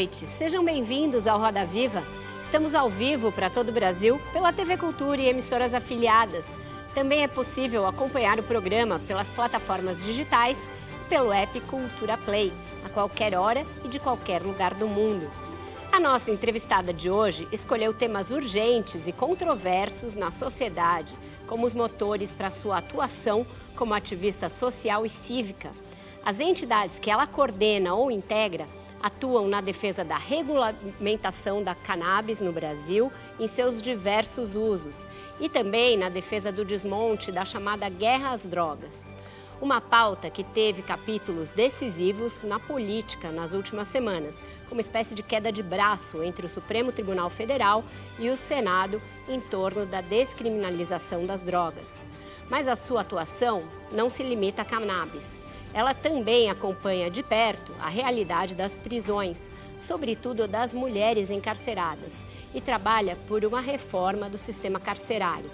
Noite. Sejam bem-vindos ao Roda Viva. Estamos ao vivo para todo o Brasil pela TV Cultura e emissoras afiliadas. Também é possível acompanhar o programa pelas plataformas digitais e pelo app Cultura Play, a qualquer hora e de qualquer lugar do mundo. A nossa entrevistada de hoje escolheu temas urgentes e controversos na sociedade, como os motores para sua atuação como ativista social e cívica. As entidades que ela coordena ou integra atuam na defesa da regulamentação da cannabis no Brasil em seus diversos usos e também na defesa do desmonte da chamada guerra às drogas. Uma pauta que teve capítulos decisivos na política nas últimas semanas, como espécie de queda de braço entre o Supremo Tribunal Federal e o Senado em torno da descriminalização das drogas. Mas a sua atuação não se limita à cannabis ela também acompanha de perto a realidade das prisões, sobretudo das mulheres encarceradas, e trabalha por uma reforma do sistema carcerário.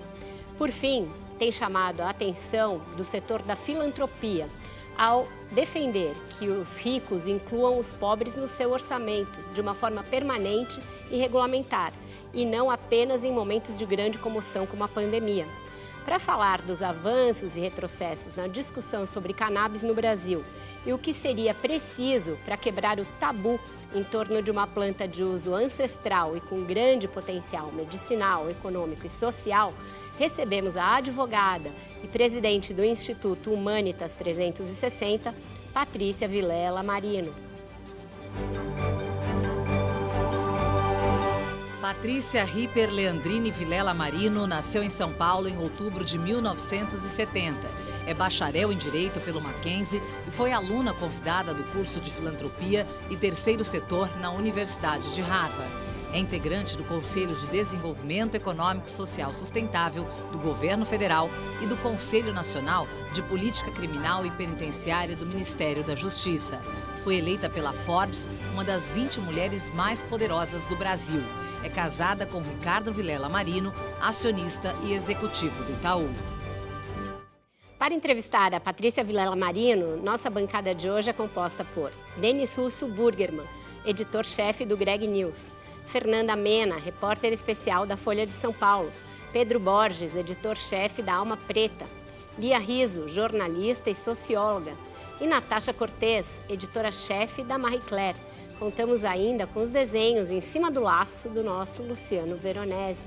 Por fim, tem chamado a atenção do setor da filantropia ao defender que os ricos incluam os pobres no seu orçamento de uma forma permanente e regulamentar, e não apenas em momentos de grande comoção como a pandemia para falar dos avanços e retrocessos na discussão sobre cannabis no Brasil e o que seria preciso para quebrar o tabu em torno de uma planta de uso ancestral e com grande potencial medicinal, econômico e social, recebemos a advogada e presidente do Instituto Humanitas 360, Patrícia Vilela Marino. Patrícia Ripper Leandrini Vilela Marino nasceu em São Paulo em outubro de 1970. É bacharel em Direito pelo Mackenzie e foi aluna convidada do curso de Filantropia e Terceiro Setor na Universidade de Harvard. É integrante do Conselho de Desenvolvimento Econômico Social Sustentável do Governo Federal e do Conselho Nacional de Política Criminal e Penitenciária do Ministério da Justiça. Foi eleita pela Forbes uma das 20 mulheres mais poderosas do Brasil é casada com Ricardo Vilela Marino, acionista e executivo do Itaú. Para entrevistar a Patrícia Vilela Marino, nossa bancada de hoje é composta por Denis Russo Burgerman, editor-chefe do Greg News, Fernanda Mena, repórter especial da Folha de São Paulo, Pedro Borges, editor-chefe da Alma Preta, Lia Riso, jornalista e socióloga, e Natasha Cortez, editora-chefe da Marie Claire, Contamos ainda com os desenhos em cima do laço do nosso Luciano Veronese.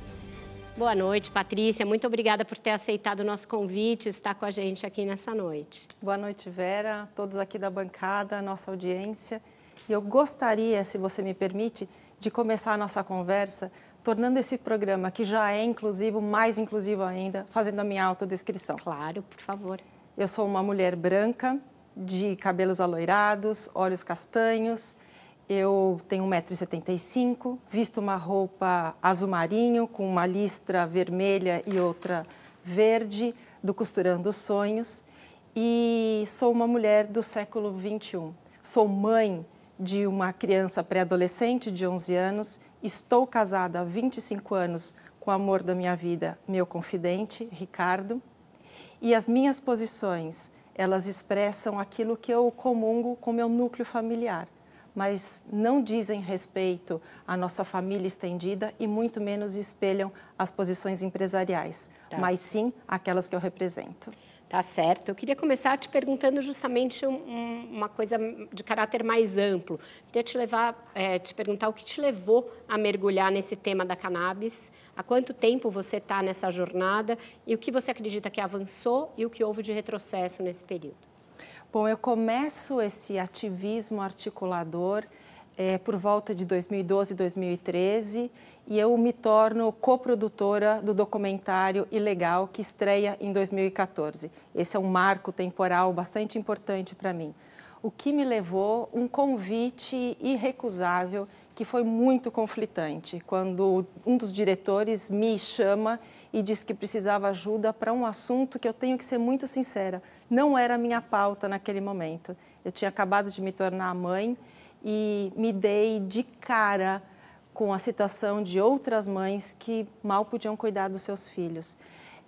Boa noite, Patrícia. Muito obrigada por ter aceitado o nosso convite e estar com a gente aqui nessa noite. Boa noite, Vera, todos aqui da bancada, nossa audiência. E eu gostaria, se você me permite, de começar a nossa conversa tornando esse programa, que já é inclusivo, mais inclusivo ainda, fazendo a minha autodescrição. Claro, por favor. Eu sou uma mulher branca, de cabelos aloirados, olhos castanhos, eu tenho 1,75m, visto uma roupa azul marinho com uma listra vermelha e outra verde do Costurando Sonhos. E sou uma mulher do século 21. Sou mãe de uma criança pré-adolescente de 11 anos, estou casada há 25 anos com o amor da minha vida, meu confidente, Ricardo, e as minhas posições, elas expressam aquilo que eu comungo com meu núcleo familiar mas não dizem respeito à nossa família estendida e muito menos espelham as posições empresariais, tá. mas sim aquelas que eu represento. Tá certo. Eu queria começar te perguntando justamente um, uma coisa de caráter mais amplo. Queria te levar, é, te perguntar o que te levou a mergulhar nesse tema da cannabis. Há quanto tempo você está nessa jornada e o que você acredita que avançou e o que houve de retrocesso nesse período? Bom, eu começo esse ativismo articulador é, por volta de 2012, 2013 e eu me torno coprodutora do documentário Ilegal que estreia em 2014. Esse é um marco temporal bastante importante para mim. o que me levou um convite irrecusável que foi muito conflitante, quando um dos diretores me chama e diz que precisava ajuda para um assunto que eu tenho que ser muito sincera, não era a minha pauta naquele momento. Eu tinha acabado de me tornar mãe e me dei de cara com a situação de outras mães que mal podiam cuidar dos seus filhos.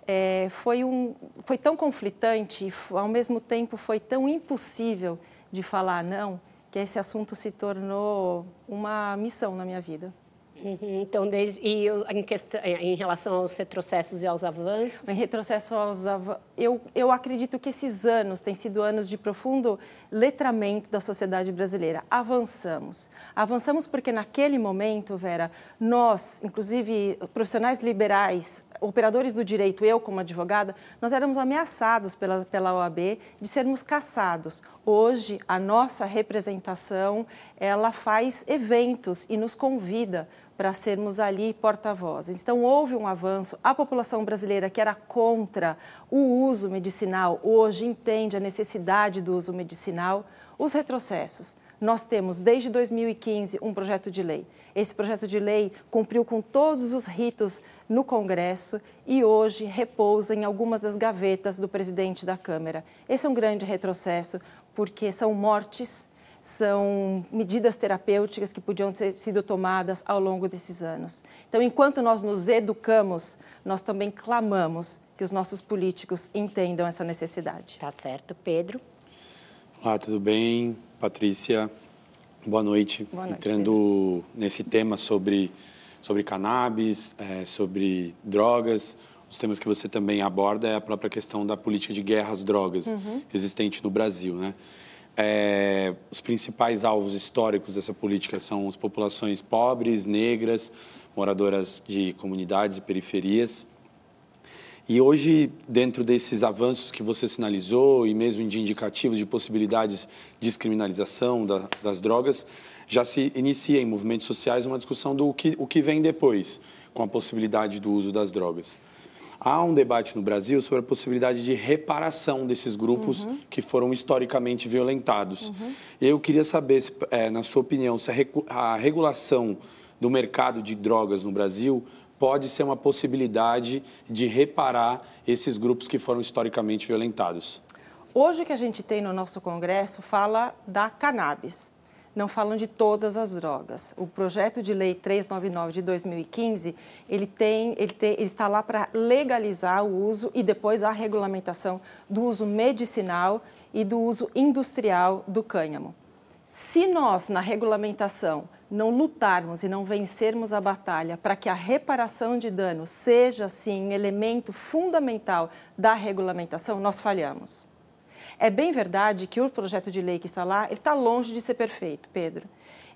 É, foi, um, foi tão conflitante, ao mesmo tempo foi tão impossível de falar não, que esse assunto se tornou uma missão na minha vida. Uhum, então, desde, e em, questão, em, relação aos retrocessos e aos avanços? Em retrocesso aos eu, eu acredito que esses anos têm sido anos de profundo letramento da sociedade brasileira. Avançamos. Avançamos porque naquele momento, Vera, nós, inclusive profissionais liberais, operadores do direito, eu como advogada, nós éramos ameaçados pela, pela OAB de sermos caçados. Hoje, a nossa representação, ela faz eventos e nos convida para sermos ali porta-vozes. Então, houve um avanço. A população brasileira que era contra o uso medicinal, hoje entende a necessidade do uso medicinal. Os retrocessos. Nós temos, desde 2015, um projeto de lei. Esse projeto de lei cumpriu com todos os ritos no Congresso e hoje repousa em algumas das gavetas do presidente da Câmara. Esse é um grande retrocesso, porque são mortes são medidas terapêuticas que podiam ter sido tomadas ao longo desses anos. Então, enquanto nós nos educamos, nós também clamamos que os nossos políticos entendam essa necessidade. Tá certo. Pedro? Olá, tudo bem? Patrícia, boa noite. Boa noite Entrando Pedro. nesse tema sobre, sobre cannabis, é, sobre drogas, os temas que você também aborda é a própria questão da política de guerra às drogas uhum. existente no Brasil, né? É, os principais alvos históricos dessa política são as populações pobres, negras, moradoras de comunidades e periferias. E hoje, dentro desses avanços que você sinalizou e mesmo de indicativos de possibilidades de descriminalização da, das drogas, já se inicia em movimentos sociais uma discussão do que, o que vem depois com a possibilidade do uso das drogas há um debate no Brasil sobre a possibilidade de reparação desses grupos uhum. que foram historicamente violentados. Uhum. Eu queria saber, se, é, na sua opinião, se a, a regulação do mercado de drogas no Brasil pode ser uma possibilidade de reparar esses grupos que foram historicamente violentados. Hoje o que a gente tem no nosso Congresso fala da cannabis não falam de todas as drogas. O projeto de lei 399 de 2015, ele, tem, ele, tem, ele está lá para legalizar o uso e depois a regulamentação do uso medicinal e do uso industrial do cânhamo. Se nós, na regulamentação, não lutarmos e não vencermos a batalha para que a reparação de dano seja, sim, um elemento fundamental da regulamentação, nós falhamos. É bem verdade que o projeto de lei que está lá, ele está longe de ser perfeito, Pedro.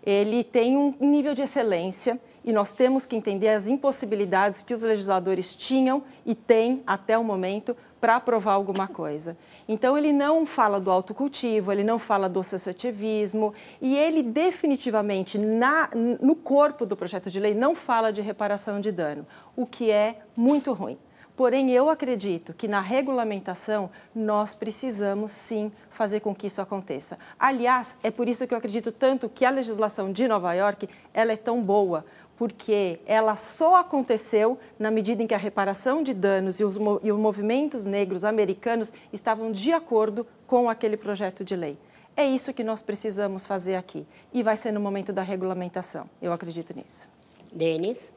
Ele tem um nível de excelência e nós temos que entender as impossibilidades que os legisladores tinham e têm até o momento para aprovar alguma coisa. Então, ele não fala do autocultivo, ele não fala do associativismo e ele definitivamente, na, no corpo do projeto de lei, não fala de reparação de dano, o que é muito ruim. Porém, eu acredito que na regulamentação nós precisamos sim fazer com que isso aconteça. Aliás, é por isso que eu acredito tanto que a legislação de Nova York ela é tão boa, porque ela só aconteceu na medida em que a reparação de danos e os, e os movimentos negros americanos estavam de acordo com aquele projeto de lei. É isso que nós precisamos fazer aqui. E vai ser no momento da regulamentação. Eu acredito nisso. Denis?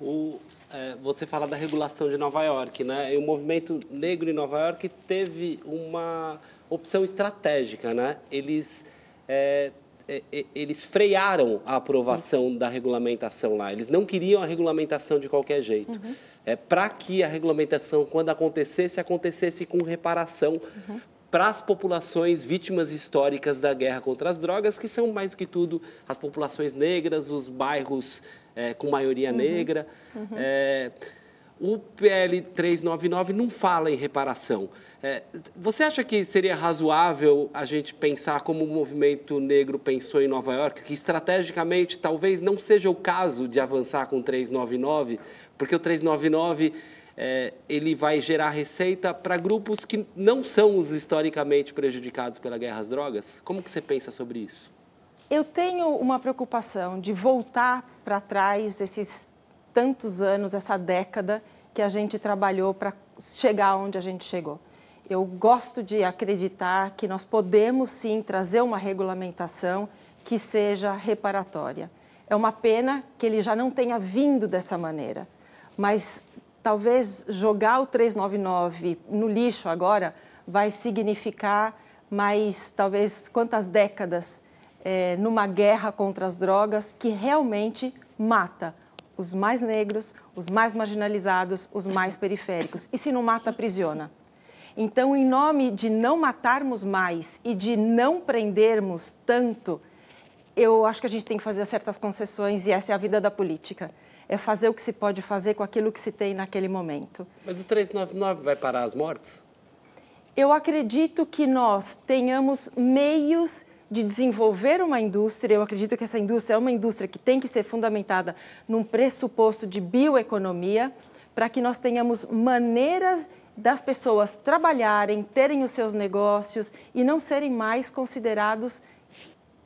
O, é, você fala da regulação de Nova York, né? E o movimento negro em Nova York teve uma opção estratégica, né? Eles é, é, é eles frearam a aprovação Isso. da regulamentação lá. Eles não queriam a regulamentação de qualquer jeito. Uhum. É, Para que a regulamentação, quando acontecesse, acontecesse com reparação uhum. para as populações vítimas históricas da guerra contra as drogas, que são mais do que tudo as populações negras, os bairros é, com maioria uhum. negra. Uhum. É, o PL 399 não fala em reparação. É, você acha que seria razoável a gente pensar como o movimento negro pensou em Nova York, que estrategicamente talvez não seja o caso de avançar com 399, porque o 399 é, ele vai gerar receita para grupos que não são os historicamente prejudicados pela guerra às drogas? Como que você pensa sobre isso? Eu tenho uma preocupação de voltar para trás esses tantos anos, essa década que a gente trabalhou para chegar onde a gente chegou. Eu gosto de acreditar que nós podemos sim trazer uma regulamentação que seja reparatória. É uma pena que ele já não tenha vindo dessa maneira, mas talvez jogar o 399 no lixo agora vai significar mais, talvez, quantas décadas é, numa guerra contra as drogas que realmente mata os mais negros, os mais marginalizados, os mais periféricos. E se não mata, aprisiona. Então, em nome de não matarmos mais e de não prendermos tanto, eu acho que a gente tem que fazer certas concessões e essa é a vida da política. É fazer o que se pode fazer com aquilo que se tem naquele momento. Mas o 399 vai parar as mortes? Eu acredito que nós tenhamos meios de desenvolver uma indústria. Eu acredito que essa indústria é uma indústria que tem que ser fundamentada num pressuposto de bioeconomia, para que nós tenhamos maneiras das pessoas trabalharem, terem os seus negócios e não serem mais considerados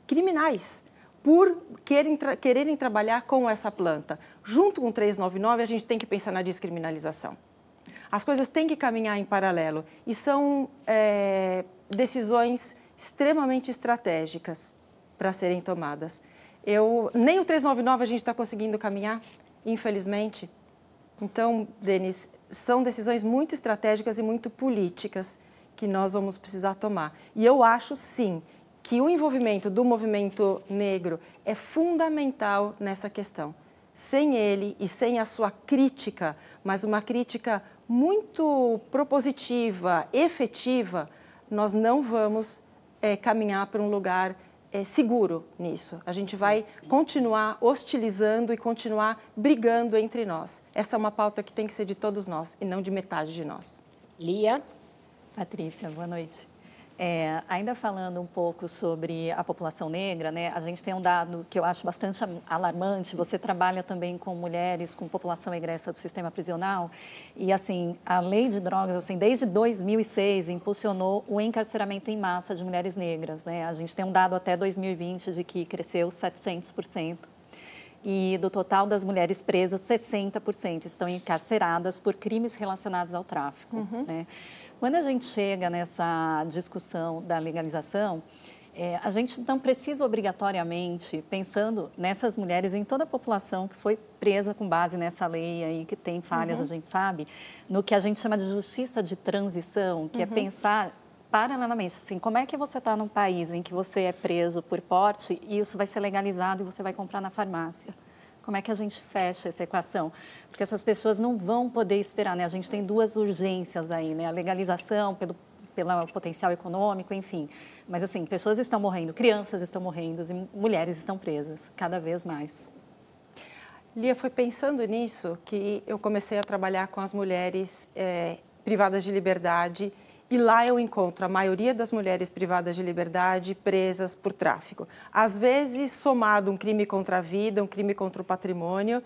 criminais por querem, tra quererem trabalhar com essa planta. Junto com o 399, a gente tem que pensar na descriminalização. As coisas têm que caminhar em paralelo e são é, decisões extremamente estratégicas para serem tomadas. Eu, nem o 399 a gente está conseguindo caminhar, infelizmente. Então, Denis, são decisões muito estratégicas e muito políticas que nós vamos precisar tomar. E eu acho, sim, que o envolvimento do movimento negro é fundamental nessa questão. Sem ele e sem a sua crítica, mas uma crítica muito propositiva, efetiva, nós não vamos é, caminhar para um lugar é, seguro nisso. A gente vai continuar hostilizando e continuar brigando entre nós. Essa é uma pauta que tem que ser de todos nós e não de metade de nós. Lia. Patrícia, boa noite. É, ainda falando um pouco sobre a população negra, né, a gente tem um dado que eu acho bastante alarmante. Você trabalha também com mulheres, com população egressa do sistema prisional, e assim a lei de drogas, assim, desde 2006 impulsionou o encarceramento em massa de mulheres negras. Né? A gente tem um dado até 2020 de que cresceu 700%. E do total das mulheres presas, 60% estão encarceradas por crimes relacionados ao tráfico. Uhum. Né? Quando a gente chega nessa discussão da legalização, é, a gente não precisa obrigatoriamente, pensando nessas mulheres, em toda a população que foi presa com base nessa lei aí, que tem falhas, uhum. a gente sabe, no que a gente chama de justiça de transição, que é uhum. é pensar paralelamente, assim, como é que você está num país em que você é preso por porte e isso vai ser legalizado e você vai comprar na farmácia? Como é que a gente fecha essa equação? Porque essas pessoas não vão poder esperar, né? A gente tem duas urgências aí, né? A legalização pelo, pelo potencial econômico, enfim. Mas, assim, pessoas estão morrendo, crianças estão morrendo e mulheres estão presas, cada vez mais. Lia, foi pensando nisso que eu comecei a trabalhar com as mulheres é, privadas de liberdade e lá eu encontro a maioria das mulheres privadas de liberdade presas por tráfico. Às vezes, somado um crime contra a vida, um crime contra o patrimônio,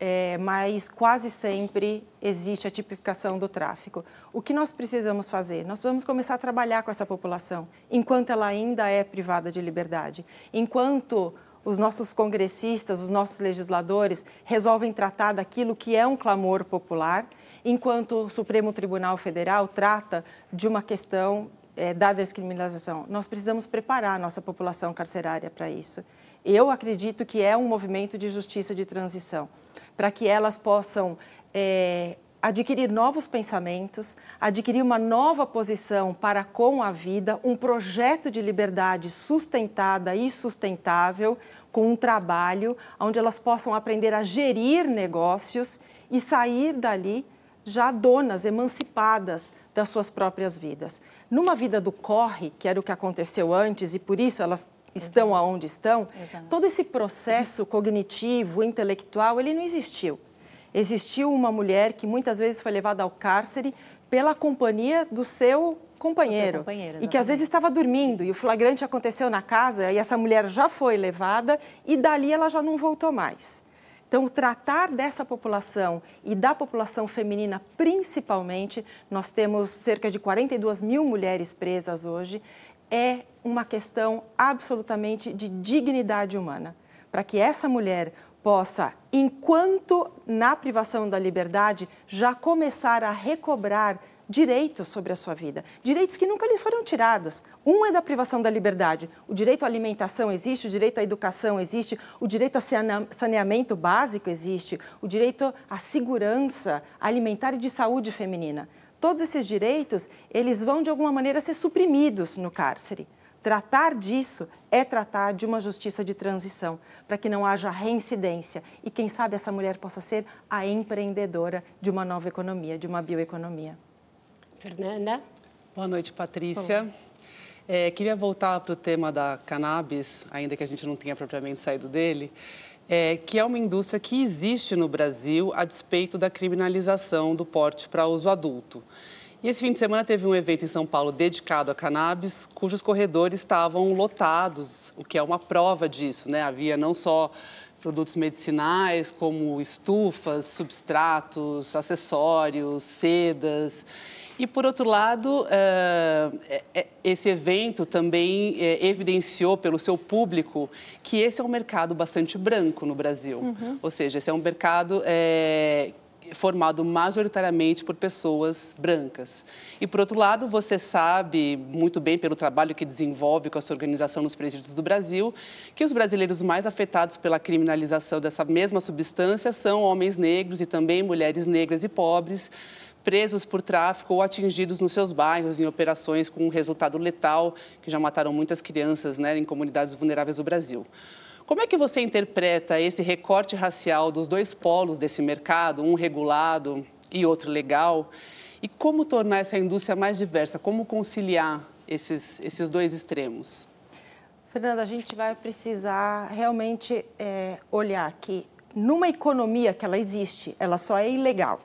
é, mas quase sempre existe a tipificação do tráfico. O que nós precisamos fazer? Nós vamos começar a trabalhar com essa população, enquanto ela ainda é privada de liberdade. Enquanto os nossos congressistas, os nossos legisladores resolvem tratar daquilo que é um clamor popular enquanto o Supremo Tribunal Federal trata de uma questão é, da descriminalização. Nós precisamos preparar a nossa população carcerária para isso. Eu acredito que é um movimento de justiça de transição, para que elas possam é, adquirir novos pensamentos, adquirir uma nova posição para com a vida, um projeto de liberdade sustentada e sustentável, com um trabalho onde elas possam aprender a gerir negócios e sair dali já donas, emancipadas das suas próprias vidas. Numa vida do corre, que era o que aconteceu antes e por isso elas estão Exato. aonde estão, Exato. todo esse processo cognitivo, intelectual, ele não existiu. Existiu uma mulher que muitas vezes foi levada ao cárcere pela companhia do seu companheiro, companheiro e que às vezes estava dormindo e o flagrante aconteceu na casa e essa mulher já foi levada e dali ela já não voltou mais. Então, tratar dessa população e da população feminina principalmente, nós temos cerca de 42 mil mulheres presas hoje, é uma questão absolutamente de dignidade humana. Para que essa mulher possa, enquanto na privação da liberdade, já começar a recobrar direitos sobre a sua vida, direitos que nunca lhe foram tirados. Um é da privação da liberdade. O direito à alimentação existe, o direito à educação existe, o direito a saneamento básico existe, o direito à segurança alimentar e de saúde feminina. Todos esses direitos, eles vão de alguma maneira ser suprimidos no cárcere. Tratar disso é tratar de uma justiça de transição, para que não haja reincidência e, quem sabe, essa mulher possa ser a empreendedora de uma nova economia, de uma bioeconomia. Fernanda. Boa noite, Patrícia. É, queria voltar para o tema da cannabis, ainda que a gente não tenha propriamente saído dele, é, que é uma indústria que existe no Brasil a despeito da criminalização do porte para uso adulto. E esse fim de semana teve um evento em São Paulo dedicado a cannabis, cujos corredores estavam lotados, o que é uma prova disso, né? Havia não só produtos medicinais, como estufas, substratos, acessórios, sedas. E, por outro lado, eh, eh, esse evento também eh, evidenciou pelo seu público que esse é um mercado bastante branco no Brasil. Uhum. Ou seja, esse é um mercado formado majoritariamente por pessoas brancas. E, por outro lado, você sabe muito bem, pelo trabalho que desenvolve com a sua organização nos presídios do Brasil, que os brasileiros mais afetados pela criminalização dessa mesma substância são homens negros e também mulheres negras e pobres, presos por tráfico ou atingidos nos seus bairros em operações com um resultado letal, que já mataram muitas crianças né, em comunidades vulneráveis do Brasil. Como é que você interpreta esse recorte racial dos dois polos desse mercado, um regulado e outro legal? E como tornar essa indústria mais diversa? Como conciliar esses, esses dois extremos? Fernanda, a gente vai precisar realmente é, olhar que numa economia que ela existe, ela só é ilegal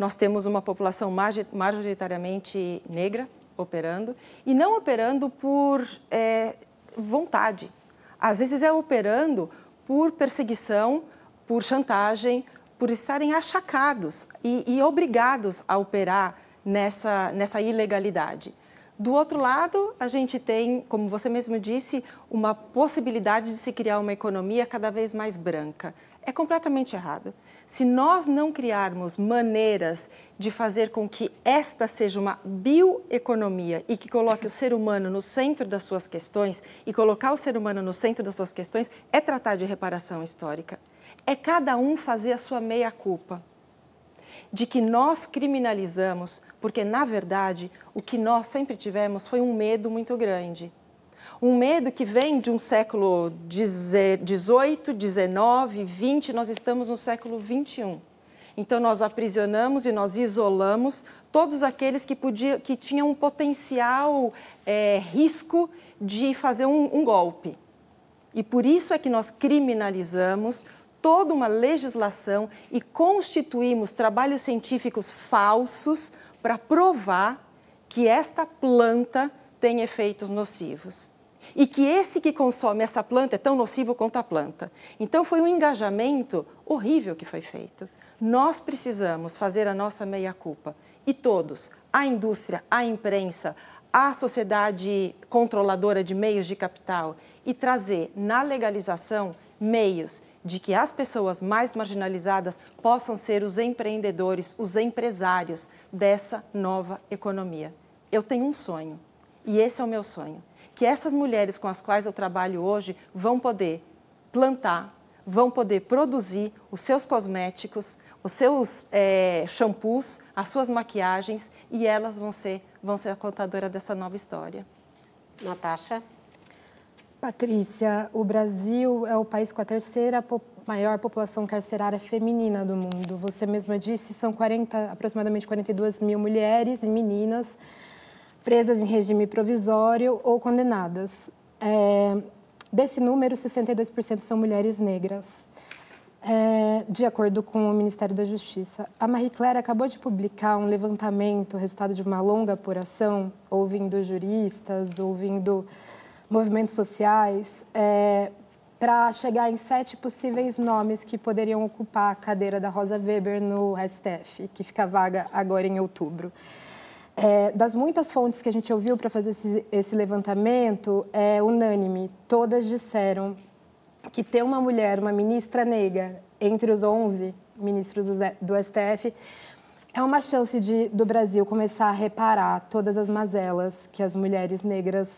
nós temos uma população majoritariamente negra operando e não operando por é, vontade. Às vezes é operando por perseguição, por chantagem, por estarem achacados e, e obrigados a operar nessa, nessa ilegalidade. Do outro lado, a gente tem, como você mesmo disse, uma possibilidade de se criar uma economia cada vez mais branca. É completamente errado. Se nós não criarmos maneiras de fazer com que esta seja uma bioeconomia e que coloque o ser humano no centro das suas questões, e colocar o ser humano no centro das suas questões é tratar de reparação histórica. É cada um fazer a sua meia-culpa. De que nós criminalizamos, porque, na verdade, o que nós sempre tivemos foi um medo muito grande um medo que vem de um século XVIII, XIX, XX, nós estamos no século XXI. Então, nós aprisionamos e nós isolamos todos aqueles que, podia, que tinham um potencial é, risco de fazer um, um golpe. E por isso é que nós criminalizamos toda uma legislação e constituímos trabalhos científicos falsos para provar que esta planta tem efeitos nocivos e que esse que consome essa planta é tão nocivo quanto a planta. Então foi um engajamento horrível que foi feito. Nós precisamos fazer a nossa meia-culpa e todos, a indústria, a imprensa, a sociedade controladora de meios de capital e trazer na legalização meios de que as pessoas mais marginalizadas possam ser os empreendedores, os empresários dessa nova economia. Eu tenho um sonho e esse é o meu sonho que essas mulheres com as quais eu trabalho hoje vão poder plantar, vão poder produzir os seus cosméticos, os seus é, shampoos, as suas maquiagens e elas vão ser, vão ser a contadora dessa nova história. Natasha? Patrícia, o Brasil é o país com a terceira maior população carcerária feminina do mundo. Você mesma disse, são 40, aproximadamente 42 mil mulheres e meninas presas em regime provisório ou condenadas. É, desse número, 62% são mulheres negras, é, de acordo com o Ministério da Justiça. A Marie Claire acabou de publicar um levantamento, resultado de uma longa apuração, ouvindo juristas, ouvindo movimentos sociais, é, para chegar em sete possíveis nomes que poderiam ocupar a cadeira da Rosa Weber no STF, que fica vaga agora em outubro. É, das muitas fontes que a gente ouviu para fazer esse, esse, levantamento, é unânime. Todas disseram que ter uma mulher, uma ministra negra, entre os 11 ministros do, do STF, é uma chance de, do Brasil começar a reparar todas as mazelas que as mulheres negras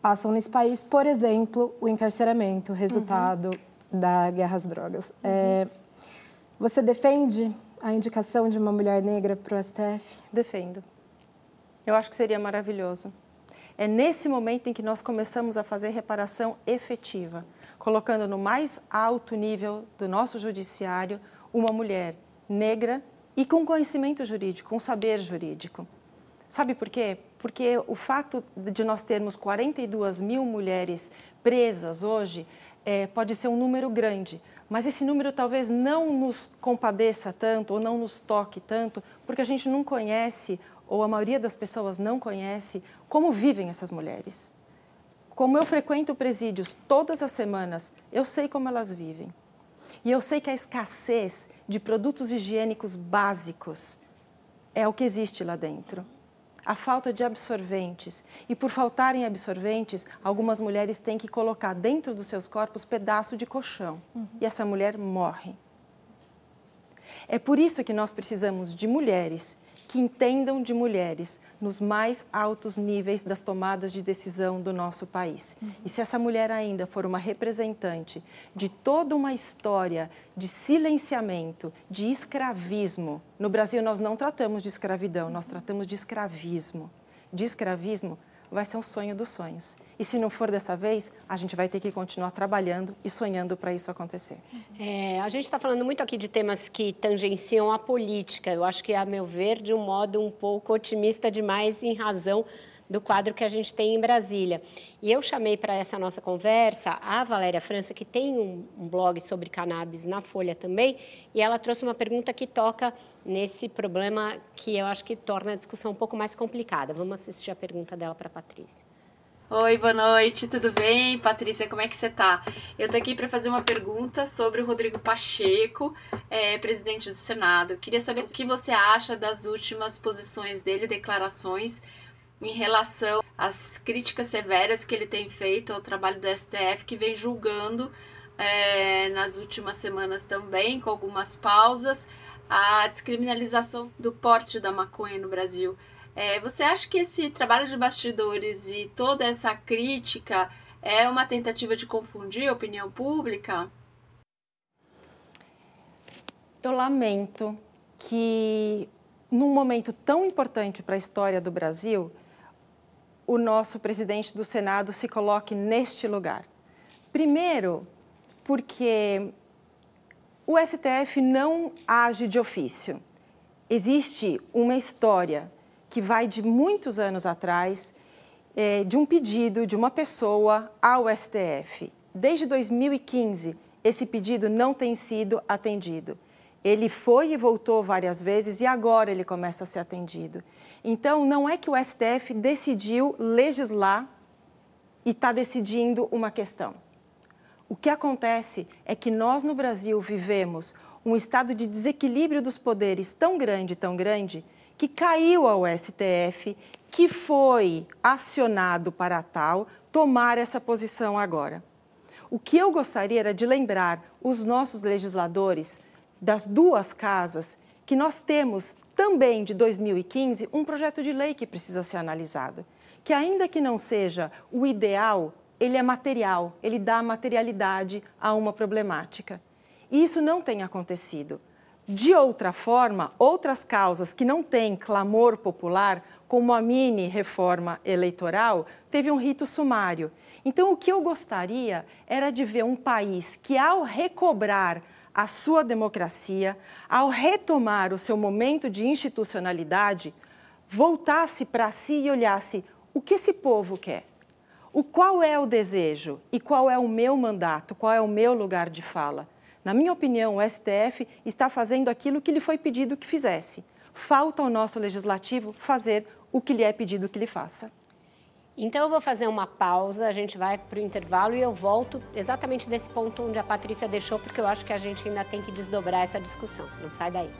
passam nesse país, por exemplo, o encarceramento, resultado uhum. da guerra às drogas. Uhum. É, você defende a indicação de uma mulher negra para o STF? Defendo. Eu acho que seria maravilhoso. É nesse momento em que nós começamos a fazer reparação efetiva, colocando no mais alto nível do nosso judiciário uma mulher negra e com conhecimento jurídico, com saber jurídico. Sabe por quê? Porque o fato de nós termos 42 mil mulheres presas hoje é, pode ser um número grande, mas esse número talvez não nos compadeça tanto ou não nos toque tanto, porque a gente não conhece, ou a maioria das pessoas não conhece, como vivem essas mulheres. Como eu frequento presídios todas as semanas, eu sei como elas vivem. E eu sei que a escassez de produtos higiênicos básicos é o que existe lá dentro a falta de absorventes. E por faltarem absorventes, algumas mulheres têm que colocar dentro dos seus corpos pedaço de colchão. Uhum. E essa mulher morre. É por isso que nós precisamos de mulheres que entendam de mulheres nos mais altos níveis das tomadas de decisão do nosso país. Uhum. E se essa mulher ainda for uma representante de toda uma história de silenciamento, de escravismo, no Brasil nós não tratamos de escravidão, nós tratamos de escravismo. De escravismo, vai ser um sonho dos sonhos. E se não for dessa vez, a gente vai ter que continuar trabalhando e sonhando para isso acontecer. É, a gente está falando muito aqui de temas que tangenciam a política. Eu acho que, a meu ver, de um modo um pouco otimista demais, em razão do quadro que a gente tem em Brasília. E eu chamei para essa nossa conversa a Valéria França, que tem um, um, blog sobre cannabis na Folha também, e ela trouxe uma pergunta que toca nesse problema que eu acho que torna a discussão um pouco mais complicada. Vamos assistir a pergunta dela para a Patrícia. Oi, boa noite, tudo bem? Patrícia, como é que você tá? Eu tô aqui para fazer uma pergunta sobre o Rodrigo Pacheco, é, presidente do Senado. queria saber o que você acha das últimas posições dele, declarações em relação às críticas severas que ele tem feito ao trabalho do STF, que vem julgando é, nas últimas semanas também, com algumas pausas, a descriminalização do porte da maconha no Brasil. É, você acha que esse trabalho de bastidores e toda essa crítica é uma tentativa de confundir a opinião pública? Eu lamento que, num momento tão importante para a história do Brasil, o nosso presidente do Senado se coloque neste lugar. Primeiro, porque o STF não age de ofício. Existe uma história que vai de muitos anos atrás, é, de um pedido de uma pessoa ao STF. Desde 2015, esse pedido não tem sido atendido. Ele foi e voltou várias vezes e agora ele começa a ser atendido. Então, não é que o STF decidiu legislar e está decidindo uma questão. O que acontece é que nós no Brasil vivemos um estado de desequilíbrio dos poderes tão grande, tão grande, que caiu ao STF, que foi acionado para tal tomar essa posição agora. O que eu gostaria era de lembrar os nossos legisladores das duas casas que nós temos também de 2015 um projeto de lei que precisa ser analisado, que ainda que não seja o ideal, ele é material, ele dá materialidade a uma problemática. E isso não tem acontecido. De outra forma, outras causas que não têm clamor popular, como a mini reforma eleitoral, teve um rito sumário. Então, o que eu gostaria era de ver um país que, ao recobrar a sua democracia, ao retomar o seu momento de institucionalidade, voltasse para si e olhasse o que esse povo quer. O qual é o desejo e qual é o meu mandato, qual é o meu lugar de fala. Na minha opinião, o STF está fazendo aquilo que lhe foi pedido que fizesse. Falta ao nosso legislativo fazer o que lhe é pedido que lhe faça. Então eu vou fazer uma pausa, a gente vai para o intervalo e eu volto exatamente desse ponto onde a Patrícia deixou, porque eu acho que a gente ainda tem que desdobrar essa discussão. Não sai daí.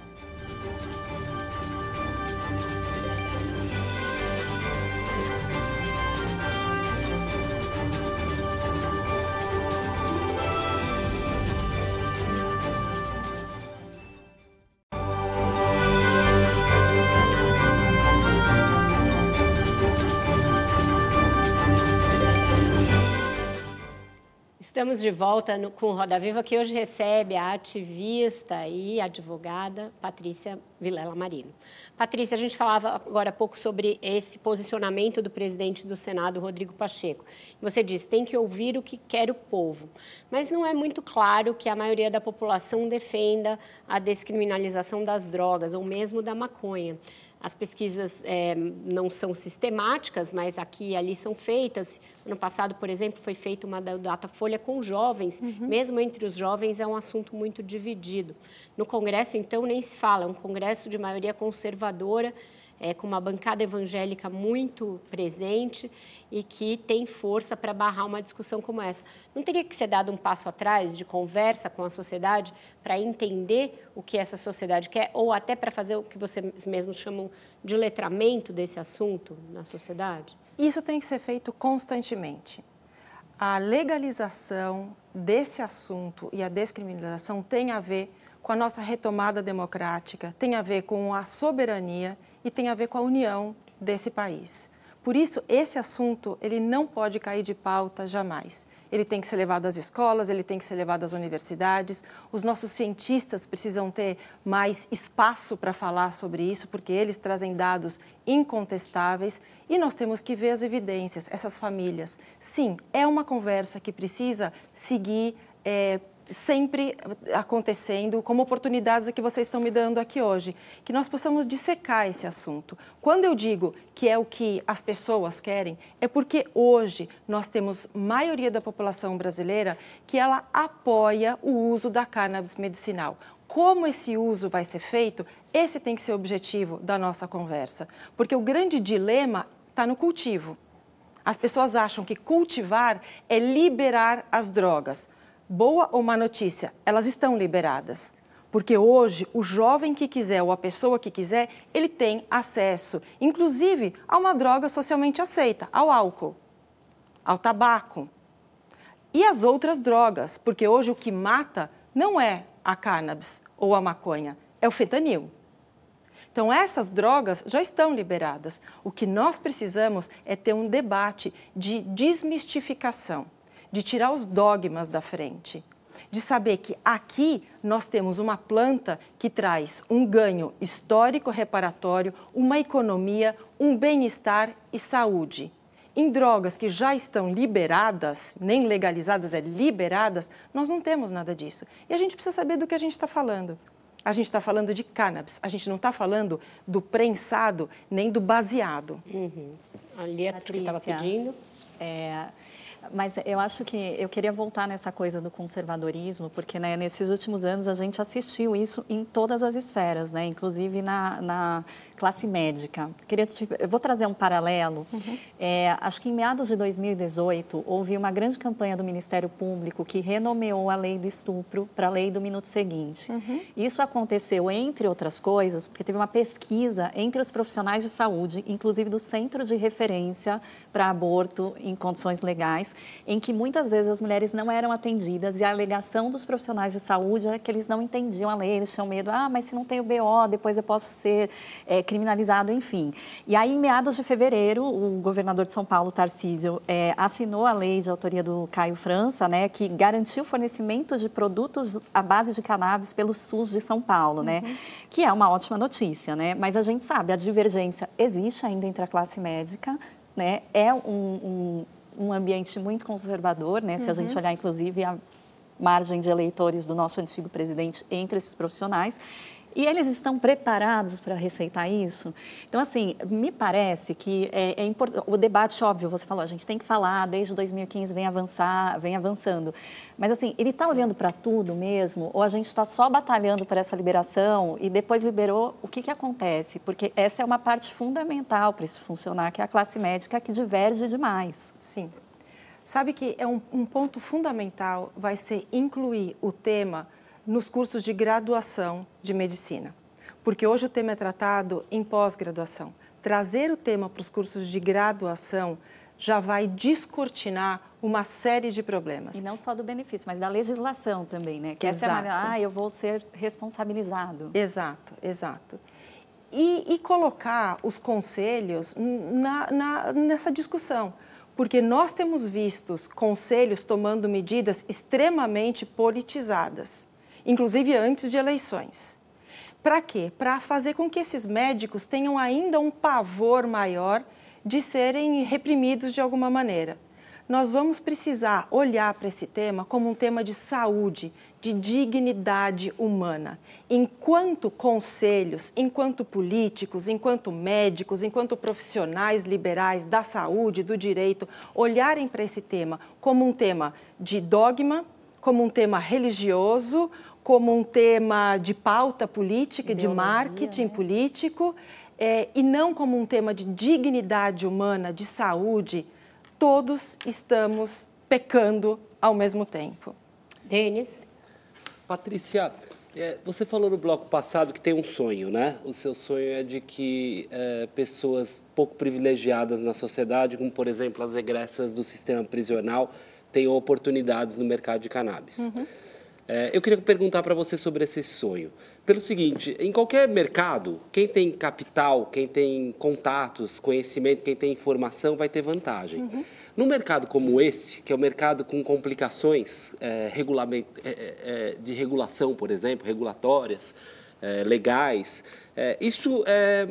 Estamos de volta no, com Roda Viva, que hoje recebe a ativista e advogada Patrícia Vilela Marino. Patrícia, a gente falava agora há pouco sobre esse posicionamento do presidente do Senado, Rodrigo Pacheco. Você disse, tem que ouvir o que quer o povo. Mas não é muito claro que a maioria da população defenda a descriminalização das drogas, ou mesmo da maconha. As pesquisas é, não são sistemáticas, mas aqui e ali são feitas. Ano passado, por exemplo, foi feita uma Datafolha com jovens. Uhum. Mesmo entre os jovens, é um assunto muito dividido. No Congresso, então, nem se fala. É um Congresso de maioria conservadora é, com uma bancada evangélica muito presente e que tem força para barrar uma discussão como essa. Não teria que ser dado um passo atrás de conversa com a sociedade para entender o que essa sociedade quer ou até para fazer o que vocês mesmos chamam de letramento desse assunto na sociedade? Isso tem que ser feito constantemente. A legalização desse assunto e a descriminalização tem a ver com a nossa retomada democrática, tem a ver com a soberania e tem a ver com a união desse país. Por isso, esse assunto ele não pode cair de pauta jamais. Ele tem que ser levado às escolas, ele tem que ser levado às universidades. Os nossos cientistas precisam ter mais espaço para falar sobre isso, porque eles trazem dados incontestáveis e nós temos que ver as evidências, essas famílias. Sim, é uma conversa que precisa seguir. É, sempre acontecendo, como oportunidades que vocês estão me dando aqui hoje, que nós possamos dissecar esse assunto. Quando eu digo que é o que as pessoas querem, é porque hoje nós temos maioria da população brasileira que ela apoia o uso da cannabis medicinal. Como esse uso vai ser feito, esse tem que ser o objetivo da nossa conversa, porque o grande dilema está no cultivo. As pessoas acham que cultivar é liberar as drogas boa ou má notícia, elas estão liberadas. Porque hoje o jovem que quiser ou a pessoa que quiser, ele tem acesso, inclusive, a uma droga socialmente aceita, ao álcool, ao tabaco e as outras drogas, porque hoje o que mata não é a cannabis ou a maconha, é o fentanil. Então, essas drogas já estão liberadas. O que nós precisamos é ter um debate de desmistificação de tirar os dogmas da frente, de saber que aqui nós temos uma planta que traz um ganho histórico reparatório, uma economia, um bem-estar e saúde. Em drogas que já estão liberadas, nem legalizadas, é liberadas, nós não temos nada disso. E a gente precisa saber do que a gente está falando. A gente está falando de cannabis, a gente não está falando do prensado nem do baseado. Uhum. Ali a que estava pedindo. É, mas eu acho que eu queria voltar nessa coisa do conservadorismo, porque né, nesses últimos anos a gente assistiu isso em todas as esferas, né, inclusive na, na classe médica. Queria te, eu vou trazer um paralelo. Uhum. É, acho que em meados de 2018 houve uma grande campanha do Ministério Público que renomeou a lei do estupro para a lei do minuto seguinte. Uhum. Isso aconteceu entre outras coisas porque teve uma pesquisa entre os profissionais de saúde, inclusive do Centro de Referência para Aborto em Condições Legais, em que muitas vezes as mulheres não eram atendidas e a alegação dos profissionais de saúde é que eles não entendiam a lei, eles tinham medo, ah, mas se não tem o BO, depois eu posso ser é, criminalizado, enfim. E aí, em meados de fevereiro, o governador de São Paulo, Tarcísio, é, assinou a lei de autoria do Caio França, né, que garantiu o fornecimento de produtos à base de cannabis pelo SUS de São Paulo, né, uhum. que é uma ótima notícia, né, mas a gente sabe, a divergência existe ainda entre a classe médica, né, é um, um, um ambiente muito conservador, né, se uhum. a gente uhum. olhar, inclusive, a margem de eleitores do nosso antigo presidente entre esses profissionais. E eles estão preparados para receitar isso? Então, assim, me parece que é, é importante. O debate, óbvio, você falou, a gente tem que falar, desde 2015 vem avançar, vem avançando. Mas, assim, ele está olhando para tudo mesmo? Ou a gente está só batalhando por essa liberação e depois liberou? O que, que acontece? Porque essa é uma parte fundamental para isso funcionar, que é a classe médica que diverge demais. Sim. Sabe que é um, um ponto fundamental vai ser incluir o tema nos cursos de graduação de medicina, porque hoje o tema é tratado em pós-graduação. Trazer o tema para os cursos de graduação já vai descortinar uma série de problemas. E não só do benefício, mas da legislação também, né? Que exato. essa é a maneira, ah, eu vou ser responsabilizado. Exato, exato. E, e colocar os conselhos na, na, nessa discussão, porque nós temos visto conselhos tomando medidas extremamente politizadas inclusive antes de eleições. Para quê? Para fazer com que esses médicos tenham ainda um pavor maior de serem reprimidos de alguma maneira. Nós vamos precisar olhar para esse tema como um tema de saúde, de dignidade humana. Enquanto conselhos, enquanto políticos, enquanto médicos, enquanto profissionais liberais da saúde, do direito, olharem para esse tema como um tema de dogma, como um tema religioso, como um tema de pauta política, Ideologia, de marketing né? político, é, e não como um tema de dignidade humana, de saúde, todos estamos pecando ao mesmo tempo. Denis? Patrícia, é, você falou no bloco passado que tem um sonho, né? O seu sonho é de que é, pessoas pouco privilegiadas na sociedade, como por exemplo as egressas do sistema prisional, tenham oportunidades no mercado de cannabis. Uhum. É, eu queria perguntar para você sobre esse sonho. Pelo seguinte, em qualquer mercado, quem tem capital, quem tem contatos, conhecimento, quem tem informação, vai ter vantagem. Uhum. No mercado como esse, que é um mercado com complicações é, é, é, é, de regulação, por exemplo, regulatórias, é, legais, isso é,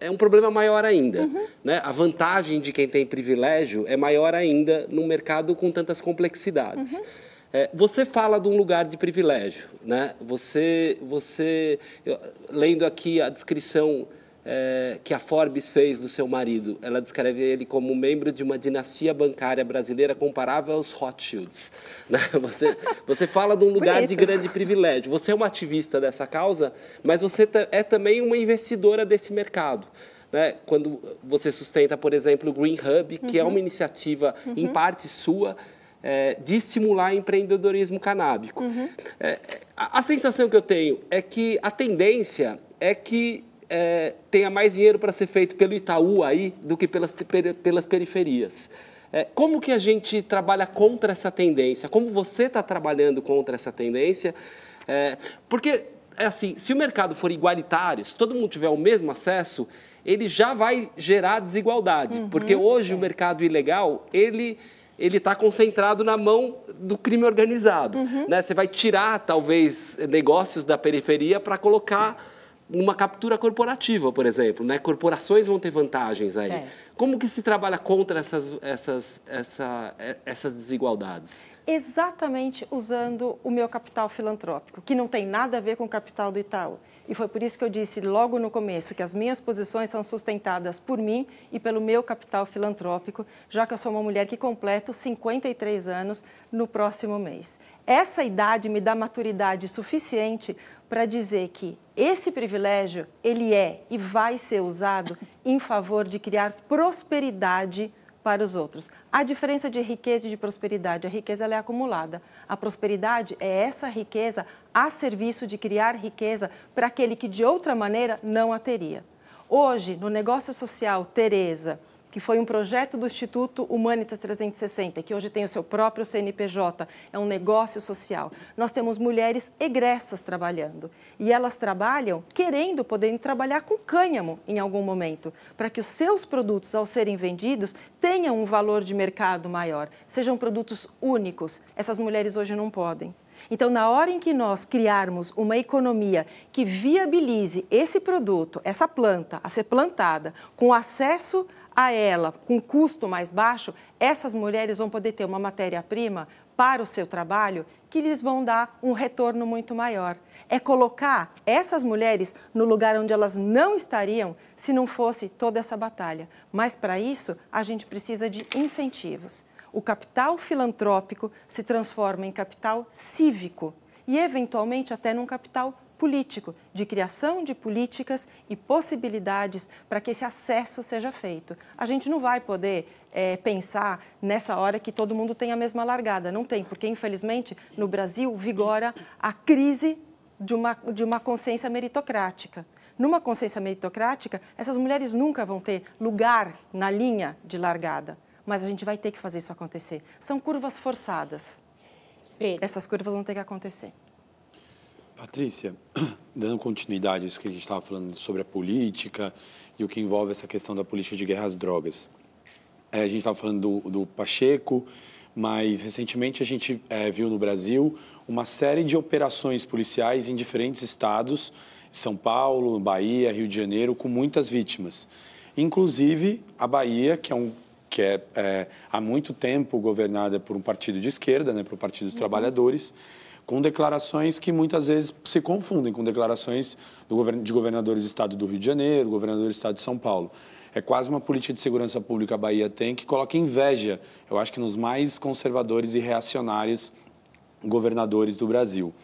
é, um problema maior ainda. Uhum. Né? A vantagem de quem tem privilégio é maior ainda num mercado com tantas complexidades. Uhum. É, você fala de um lugar de privilégio, né? Você, você eu, lendo aqui a descrição é, que a Forbes fez do seu marido, ela descreve ele como membro de uma dinastia bancária brasileira comparável aos Rothschilds. Né? Você, você fala de um lugar de grande privilégio. Você é uma ativista dessa causa, mas você é também uma investidora desse mercado. Né? Quando você sustenta, por exemplo, o Green Hub, que uhum. é uma iniciativa uhum. em parte sua é, de estimular empreendedorismo canábico. Uhum. É, a, a, sensação que eu tenho é que a tendência é que é, tenha mais dinheiro para ser feito pelo Itaú aí do que pelas, pelas periferias. É, como que a gente trabalha contra essa tendência? Como você está trabalhando contra essa tendência? É, porque, é assim, se o mercado for igualitário, se todo mundo tiver o mesmo acesso, ele já vai gerar desigualdade. Uhum, porque hoje o mercado ilegal, ele ele está concentrado na mão do crime organizado. Uhum. Né? Você vai tirar, talvez, negócios da periferia para colocar numa captura corporativa, por exemplo. Né? Corporações vão ter vantagens aí. É. Como que se trabalha contra essas, essas, essa, essas desigualdades? Exatamente usando o meu capital filantrópico, que não tem nada a ver com o capital do Itaú. E foi por isso que eu disse logo no começo que as minhas posições são sustentadas por mim e pelo meu capital filantrópico, já que eu sou uma mulher que completo 53 anos no próximo mês. Essa idade me dá maturidade suficiente para dizer que esse privilégio ele é e vai ser usado em favor de criar prosperidade para os outros. A diferença de riqueza e de prosperidade, a riqueza é acumulada. A prosperidade é essa riqueza a serviço de criar riqueza para aquele que de outra maneira não a teria. Hoje, no negócio social Teresa, que foi um projeto do Instituto Humanitas 360, que hoje tem o seu próprio CNPJ, é um negócio social. Nós temos mulheres egressas trabalhando e elas trabalham querendo poder trabalhar com cânhamo em algum momento, para que os seus produtos, ao serem vendidos, tenham um valor de mercado maior, sejam produtos únicos. Essas mulheres hoje não podem. Então, na hora em que nós criarmos uma economia que viabilize esse produto, essa planta a ser plantada, com acesso a ela com custo mais baixo, essas mulheres vão poder ter uma matéria-prima para o seu trabalho que lhes vão dar um retorno muito maior. É colocar essas mulheres no lugar onde elas não estariam se não fosse toda essa batalha. Mas para isso, a gente precisa de incentivos. O capital filantrópico se transforma em capital cívico e, eventualmente, até num capital político, de criação de políticas e possibilidades para que esse acesso seja feito. A gente não vai poder é, pensar nessa hora que todo mundo tem a mesma largada. Não tem, porque infelizmente no Brasil vigora a crise de uma, de uma consciência meritocrática. Numa consciência meritocrática, essas mulheres nunca vão ter lugar na linha de largada, mas a gente vai ter que fazer isso acontecer. São curvas forçadas. Essas curvas vão ter que acontecer. Patrícia, dando continuidade isso que a gente estava falando sobre a política e o que envolve essa questão da política de guerra às drogas. É, a gente estava falando do, do, Pacheco, mas recentemente a gente é, viu no Brasil uma série de operações policiais em diferentes estados, São Paulo, Bahia, Rio de Janeiro, com muitas vítimas. Inclusive a Bahia, que é um que é, é há muito tempo governada por um partido de esquerda, né, um partido dos uhum. trabalhadores, com declarações que muitas vezes se confundem com declarações govern de governadores do estado do Rio de Janeiro, governador do estado de São Paulo. É quase uma política de segurança pública a Bahia tem que coloca inveja, eu acho que nos mais conservadores e reacionários governadores do Brasil.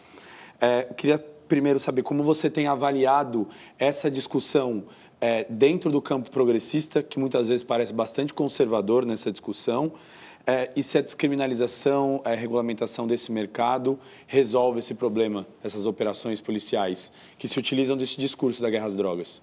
É, queria primeiro saber como você tem avaliado essa discussão é, dentro do campo progressista, que muitas vezes parece bastante conservador nessa discussão, é, e se a descriminalização, a regulamentação desse mercado resolve esse problema, essas operações policiais que se utilizam desse discurso da guerra às drogas?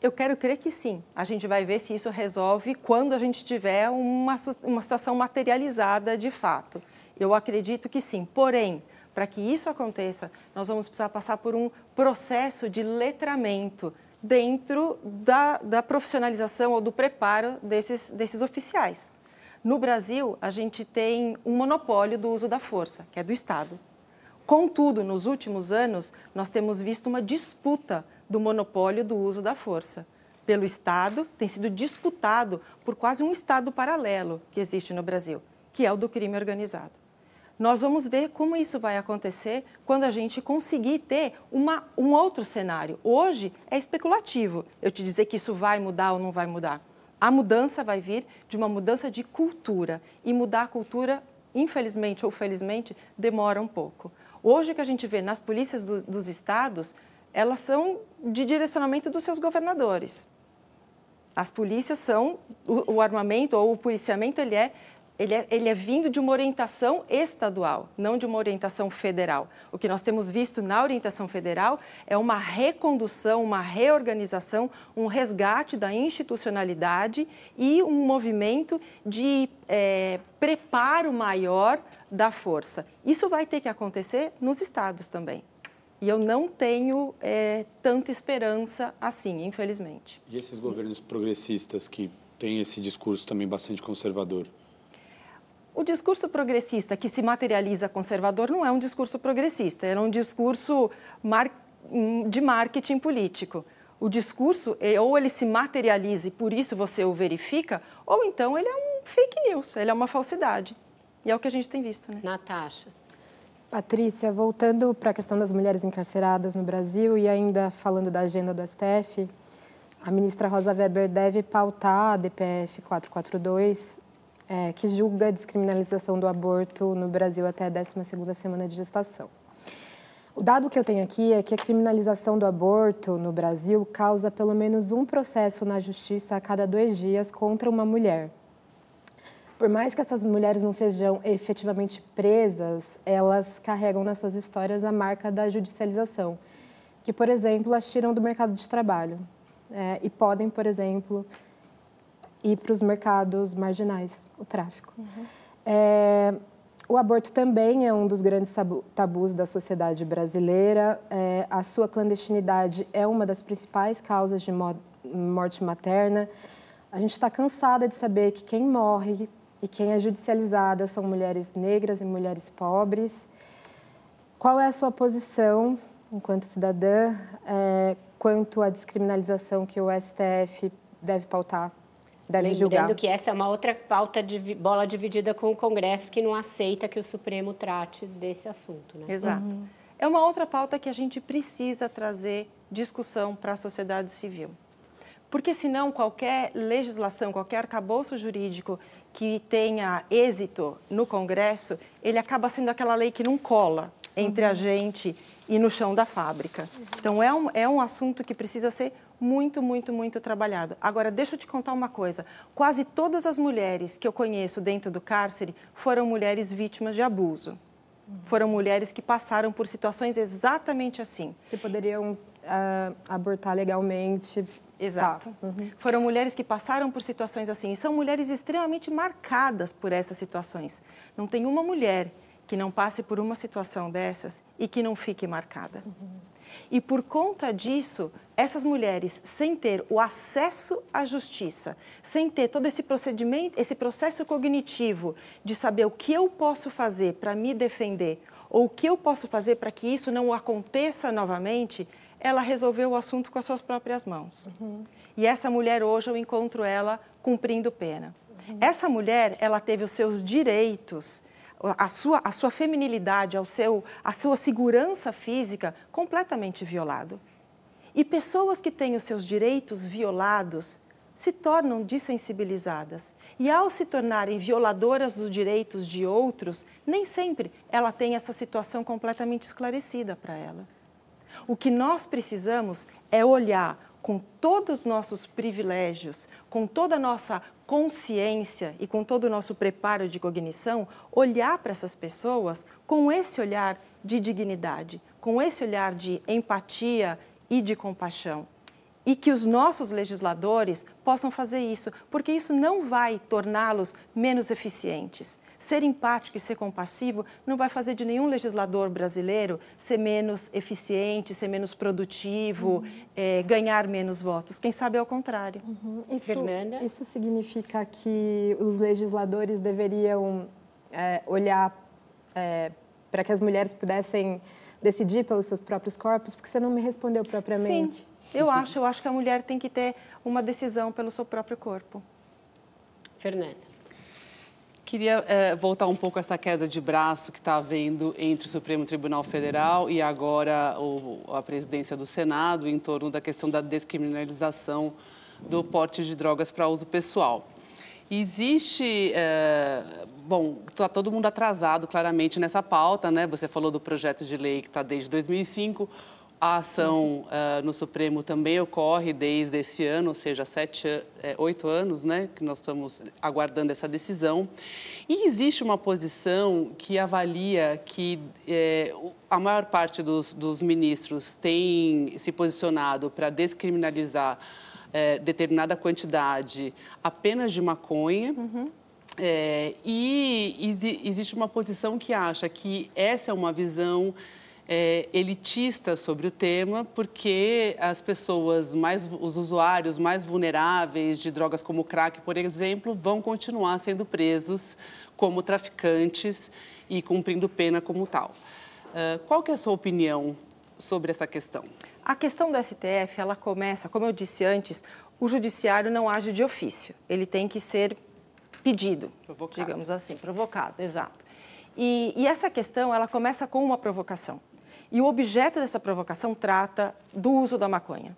Eu quero crer que sim. A gente vai ver se isso resolve quando a gente tiver uma, uma situação materializada de fato. Eu acredito que sim. Porém, para que isso aconteça, nós vamos precisar passar por um processo de letramento dentro da, da profissionalização ou do preparo desses, desses oficiais. No Brasil, a gente tem um monopólio do uso da força, que é do Estado. Contudo, nos últimos anos, nós temos visto uma disputa do monopólio do uso da força. Pelo Estado, tem sido disputado por quase um Estado paralelo que existe no Brasil, que é o do crime organizado. Nós vamos ver como isso vai acontecer quando a gente conseguir ter uma, um outro cenário. Hoje é especulativo eu te dizer que isso vai mudar ou não vai mudar. A mudança vai vir de uma mudança de cultura. E mudar a cultura, infelizmente ou felizmente, demora um pouco. Hoje, o que a gente vê nas polícias do, dos estados, elas são de direcionamento dos seus governadores. As polícias são, o, o armamento ou o policiamento, ele é ele é, ele é vindo de uma orientação estadual, não de uma orientação federal. O que nós temos visto na orientação federal é uma recondução, uma reorganização, um resgate da institucionalidade e um movimento de é, preparo maior da força. Isso vai ter que acontecer nos estados também. E eu não tenho é, tanta esperança assim, infelizmente. E esses governos progressistas que têm esse discurso também bastante conservador? O discurso progressista que se materializa conservador não é um discurso progressista, é um discurso mar... de marketing político. O discurso, é, ou ele se materializa e por isso você o verifica, ou então ele é um fake news, ele é uma falsidade. E é o que a gente tem visto. Né? Natasha. Patrícia, voltando para a questão das mulheres encarceradas no Brasil e ainda falando da agenda do STF, a ministra Rosa Weber deve pautar a DPF 442 é, que julga a descriminalização do aborto no Brasil até a 12ª semana de gestação. O dado que eu tenho aqui é que a criminalização do aborto no Brasil causa pelo menos um processo na justiça a cada dois dias contra uma mulher. Por mais que essas mulheres não sejam efetivamente presas, elas carregam nas suas histórias a marca da judicialização, que, por exemplo, as tiram do mercado de trabalho é, e podem, por exemplo, ir para os mercados marginais, o tráfico. Uhum. É, o aborto também é um dos grandes tabus da sociedade brasileira. É, a sua clandestinidade é uma das principais causas de morte materna. A gente está cansada de saber que quem morre e quem é judicializada são mulheres negras e mulheres pobres. Qual é a sua posição, enquanto cidadã, é, quanto à descriminalização que o STF deve pautar devem Lembrando julgar. que essa é uma outra pauta de bola dividida com o Congresso que não aceita que o Supremo trate desse assunto, né? Exato. É uma outra pauta que a gente precisa trazer discussão para a sociedade civil. Porque senão qualquer legislação, qualquer arcabouço jurídico que tenha êxito no Congresso, ele acaba sendo aquela lei que não cola entre a gente e no chão da fábrica. Então é um, é um assunto que precisa ser muito, muito, muito trabalhado. Agora, deixa eu te contar uma coisa. Quase todas as mulheres que eu conheço dentro do cárcere foram mulheres vítimas de abuso. Foram mulheres que passaram por situações exatamente assim. Que poderiam ah, abortar legalmente. Exato. Tá. Uhum. Foram mulheres que passaram por situações assim. E são mulheres extremamente marcadas por essas situações. Não tem uma mulher que não passe por uma situação dessas e que não fique marcada. E por conta disso, essas mulheres, sem ter o acesso à justiça, sem ter todo esse procedimento, esse processo cognitivo de saber o que eu posso fazer para me defender ou o que eu posso fazer para que isso não aconteça novamente, ela resolveu o assunto com as suas próprias mãos. E essa mulher hoje eu encontro ela cumprindo pena. Essa mulher, ela teve os seus direitos, a sua, a sua feminilidade, ao seu, a sua segurança física completamente violado. E pessoas que têm os seus direitos violados se tornam dessensibilizadas. E ao se tornarem violadoras dos direitos de outros, nem sempre ela tem essa situação completamente esclarecida para ela. O que nós precisamos é olhar com todos os nossos privilégios, com toda a nossa consciência e com todo o nosso preparo de cognição, olhar para essas pessoas com esse olhar de dignidade, com esse olhar de empatia e de compaixão. E que os nossos legisladores possam fazer isso, porque isso não vai torná-los menos eficientes. Ser empático e ser compassivo não vai fazer de nenhum legislador brasileiro ser menos eficiente, ser menos produtivo, eh, ganhar menos votos. Quem sabe é o contrário. Isso, Fernanda? isso significa que os legisladores deveriam é, olhar para que as mulheres pudessem decidir pelos seus próprios corpos? Porque você não me respondeu propriamente. Sim, eu acho. Eu acho que a mulher tem que ter uma decisão pelo seu próprio corpo. Fernanda. Queria eh, voltar um pouco a essa queda de braço que está havendo entre o Supremo Tribunal Federal e agora o- a presidência do Senado em torno da questão da descriminalização do porte de drogas para uso pessoal. Existe, eh, bom, está todo mundo atrasado claramente nessa pauta, né? Você falou do projeto de lei que está desde 2005. A ação ah, no Supremo também ocorre desde esse ano, ou seja, sete, eh, oito anos, né, que nós estamos aguardando essa decisão. E existe uma posição que avalia que o- a maior parte dos, dos ministros tem se posicionado para descriminalizar eh, determinada quantidade apenas de maconha. É, e exi- existe uma posição que acha que essa é uma visão é, elitista sobre o tema, porque as pessoas mais, os usuários mais vulneráveis de drogas como crack, por exemplo, vão continuar sendo presos como traficantes e cumprindo pena como tal. Ah, qual que é a sua opinião sobre essa questão? A questão do STF, ela começa, como eu disse antes, o judiciário não age de ofício. Ele tem que ser pedido, Provocado. digamos assim, provocado, exato. E, e essa questão, ela começa com uma provocação. E o objeto dessa provocação trata do uso da maconha.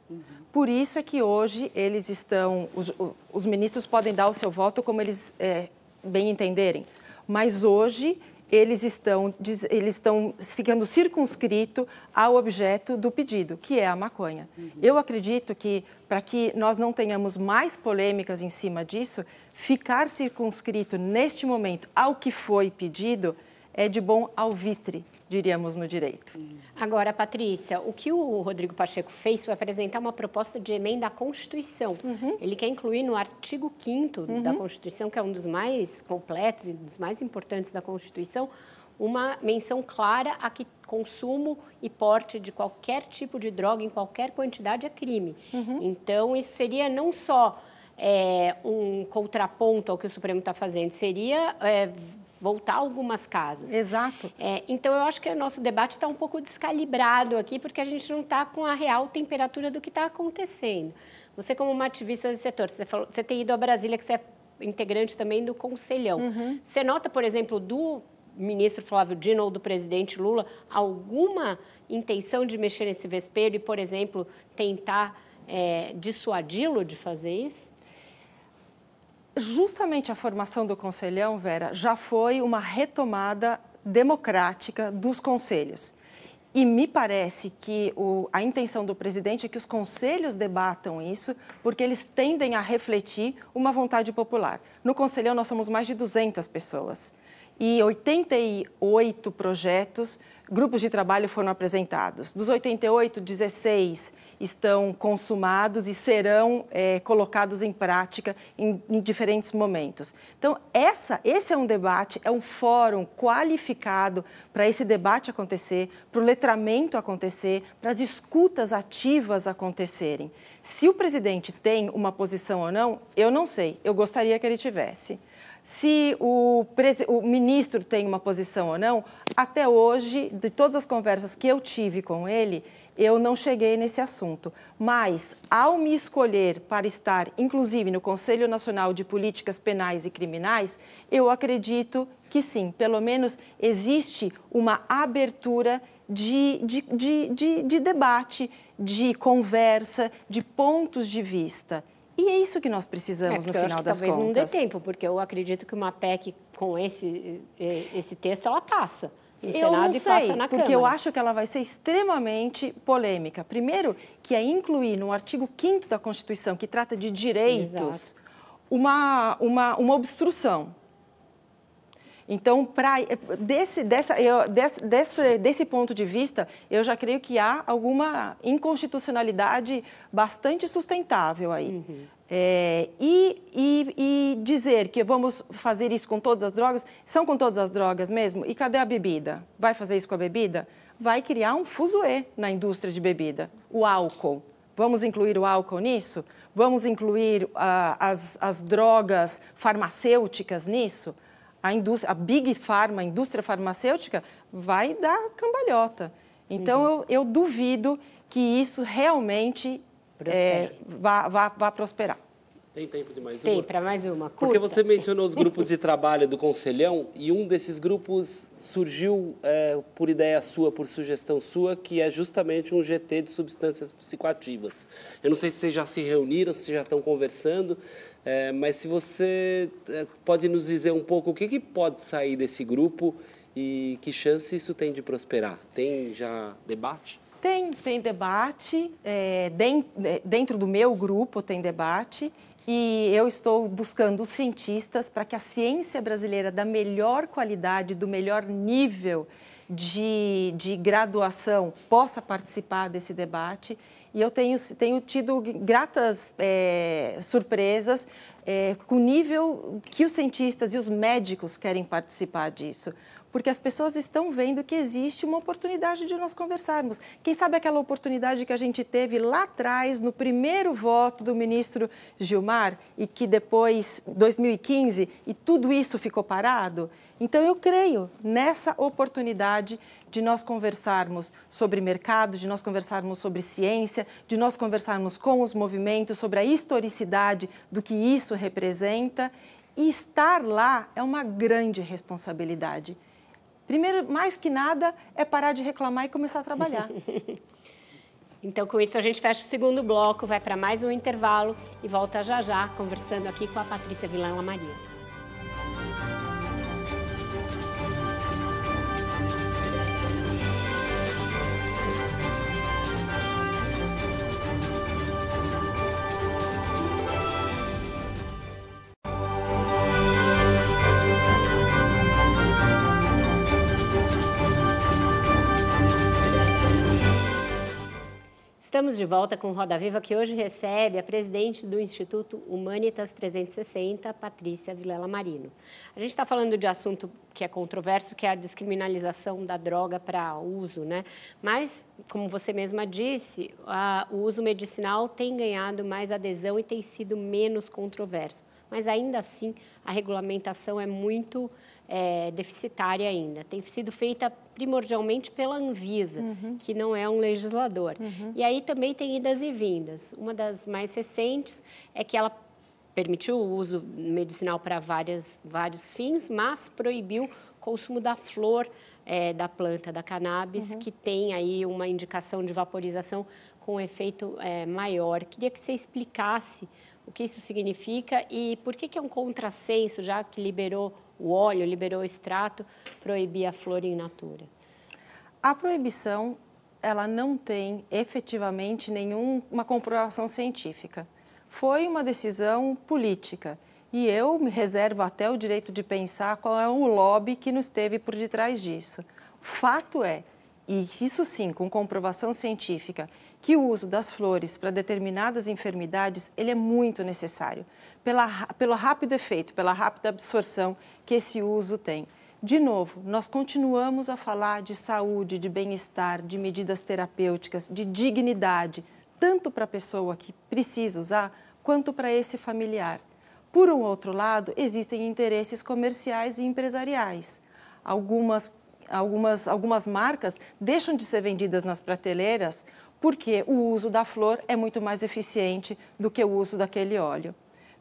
Por isso é que hoje eles estão, os, os ministros podem dar o seu voto como eles é, bem entenderem, mas hoje eles estão, eles estão ficando circunscrito ao objeto do pedido, que é a maconha. Eu acredito que, para que nós não tenhamos mais polêmicas em cima disso, ficar circunscrito neste momento ao que foi pedido é de bom alvitre, diríamos no direito. Agora, Patrícia, o que o Rodrigo Pacheco fez foi apresentar uma proposta de emenda à Constituição. Ele quer incluir no artigo 5 da Constituição, que é um dos mais completos e dos mais importantes da Constituição, uma menção clara a que consumo e porte de qualquer tipo de droga em qualquer quantidade é crime. Então, isso seria não só é, um contraponto ao que o Supremo está fazendo, seria é, voltar algumas casas. Exato. É, então, eu acho que o nosso debate está um pouco descalibrado aqui, porque a gente não está com a real temperatura do que está acontecendo. Você, como uma ativista desse setor, você, falou, você tem ido a Brasília, que você é integrante também do Conselhão. Uhum. Você nota, por exemplo, do ministro Flávio Dino ou do presidente Lula alguma intenção de mexer nesse vespeiro e, por exemplo, tentar é, dissuadi-lo de fazer isso? Justamente a formação do Conselhão, Vera, já foi uma retomada democrática dos conselhos. E me parece que o, a intenção do presidente é que os conselhos debatam isso, porque eles tendem a refletir uma vontade popular. No Conselhão, nós somos mais de 200 pessoas e 88 projetos, grupos de trabalho foram apresentados. Dos 88, 16 estão consumados e serão é, colocados em prática em, em, diferentes momentos. Então, essa, esse é um debate, é um fórum qualificado para esse debate acontecer, para o letramento acontecer, para as escutas ativas acontecerem. Se o presidente tem uma posição ou não, eu não sei, eu gostaria que ele tivesse. Se o, o, ministro tem uma posição ou não, até hoje, de todas as conversas que eu tive com ele, eu não cheguei nesse assunto. Mas, ao me escolher para estar, inclusive, no Conselho Nacional de Políticas Penais e Criminais, eu acredito que sim, pelo menos existe uma abertura de, de, de, de, de debate, de conversa, de pontos de vista. E é isso que nós precisamos é, no final das talvez contas. Talvez não dê tempo, porque eu acredito que uma PEC com esse, esse texto, ela passa. No eu Senado não e passa sei, na porque Câmara. eu acho que ela vai ser extremamente polêmica. Primeiro, que é incluir no artigo 5 da Constituição, que trata de direitos, uma, uma, uma obstrução. Então, pra, desse, dessa, eu, desse, desse, desse ponto de vista, eu já creio que há alguma inconstitucionalidade bastante sustentável aí. Uhum. É, e, e, e, dizer que vamos fazer isso com todas as drogas, são com todas as drogas mesmo? E cadê a bebida? Vai fazer isso com a bebida? Vai criar um fuzuê na indústria de bebida. O álcool. Vamos incluir o álcool nisso? Vamos incluir uh, as, as drogas farmacêuticas nisso? a, indústria, a Big Pharma, a indústria farmacêutica, vai dar cambalhota. Então, uhum. eu, eu, duvido que isso realmente é, vá, vá, vá prosperar. Tem tempo de mais Tem, uma? Tem, para mais uma. Curta. Porque você mencionou os grupos de trabalho do Conselhão e um desses grupos surgiu é, por ideia sua, por sugestão sua, que é justamente um GT de substâncias psicoativas. Eu não sei se vocês já se reuniram, se já estão conversando, é, mas se você é, pode nos dizer um pouco o que, que pode sair desse grupo e que chance isso tem de prosperar? Tem já debate? Tem, tem debate. É, é dentro do meu grupo tem debate. E eu estou buscando cientistas para que a ciência brasileira da melhor qualidade, do melhor nível de, de graduação, possa participar desse debate e eu tenho, tenho tido gratas é, surpresas é, com o nível que os cientistas e os médicos querem participar disso. Porque as pessoas estão vendo que existe uma oportunidade de nós conversarmos. Quem sabe aquela oportunidade que a gente teve lá atrás, no primeiro voto do ministro Gilmar, e que depois, 2015, e tudo isso ficou parado? Então, eu creio nessa oportunidade de nós conversarmos sobre mercado, de nós conversarmos sobre ciência, de nós conversarmos com os movimentos sobre a historicidade do que isso representa. E estar lá é uma grande responsabilidade. Primeiro, mais que nada, é parar de reclamar e começar a trabalhar. Então, com isso, a gente fecha o segundo bloco, vai para mais um intervalo e volta já já, conversando aqui com a Patrícia Vilã Maria. Estamos de volta com Roda Viva, que hoje recebe a presidente do Instituto Humanitas 360, Patrícia Vilela Marino. A gente está falando de assunto que é controverso, que é a descriminalização da droga para uso, né? Mas, como você mesma disse, a, o uso medicinal tem ganhado mais adesão e tem sido menos controverso. Mas, ainda assim, a regulamentação é muito é, deficitária ainda. Tem sido feita primordialmente pela Anvisa, uhum. que não é um legislador. Uhum. E aí também tem idas e vindas. Uma das mais recentes é que ela permitiu o uso medicinal para vários fins, mas proibiu o consumo da flor é, da planta da cannabis, uhum. que tem aí uma indicação de vaporização com efeito é, maior. Queria que você explicasse o que isso significa e por que, que é um contrassenso, já que liberou o óleo, liberou o extrato, proibir a flor in natura? A proibição, ela não tem efetivamente nenhuma comprovação científica. Foi uma decisão política e eu me reservo até o direito de pensar qual é o lobby que nos teve por detrás disso. Fato é, e isso sim, com comprovação científica, que o uso das flores para determinadas enfermidades ele é muito necessário, pela, pelo rápido efeito, pela rápida absorção que esse uso tem. De novo, nós continuamos a falar de saúde, de bem-estar, de medidas terapêuticas, de dignidade, tanto para a pessoa que precisa usar, quanto para esse familiar. Por um outro lado, existem interesses comerciais e empresariais. Algumas, algumas, algumas marcas deixam de ser vendidas nas prateleiras porque o uso da flor é muito mais eficiente do que o uso daquele óleo.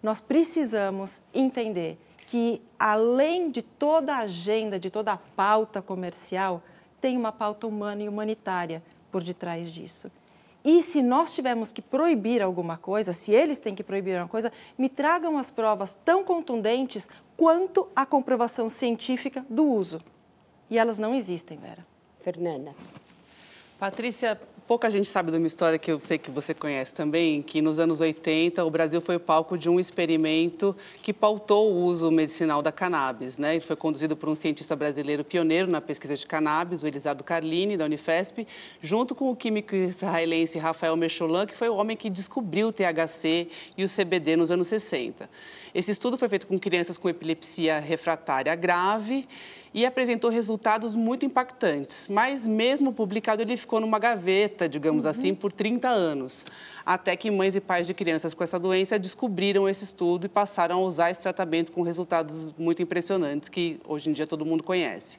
Nós precisamos entender que, além de toda a agenda, de toda a pauta comercial, tem uma pauta humana e humanitária por detrás disso. E se nós tivermos que proibir alguma coisa, se eles têm que proibir alguma coisa, me tragam as provas tão contundentes quanto a comprovação científica do uso. E elas não existem, Vera. Fernanda. Patrícia, Pouca gente sabe de uma história que eu sei que você conhece também, que nos anos 80 o Brasil foi palco de um experimento que pautou o uso medicinal da cannabis. Né? Ele foi conduzido por um cientista brasileiro pioneiro na pesquisa de cannabis, o Elisardo Carlini, da Unifesp, junto com o químico israelense Rafael Mecholan, que foi o homem que descobriu o THC e o CBD nos anos 60. Esse estudo foi feito com crianças com epilepsia refratária grave e apresentou resultados muito impactantes. Mas, mesmo publicado, ele ficou numa gaveta, digamos uhum. assim, por 30 anos. Até que mães e pais de crianças com essa doença descobriram esse estudo e passaram a usar esse tratamento com resultados muito impressionantes, que hoje em dia todo mundo conhece.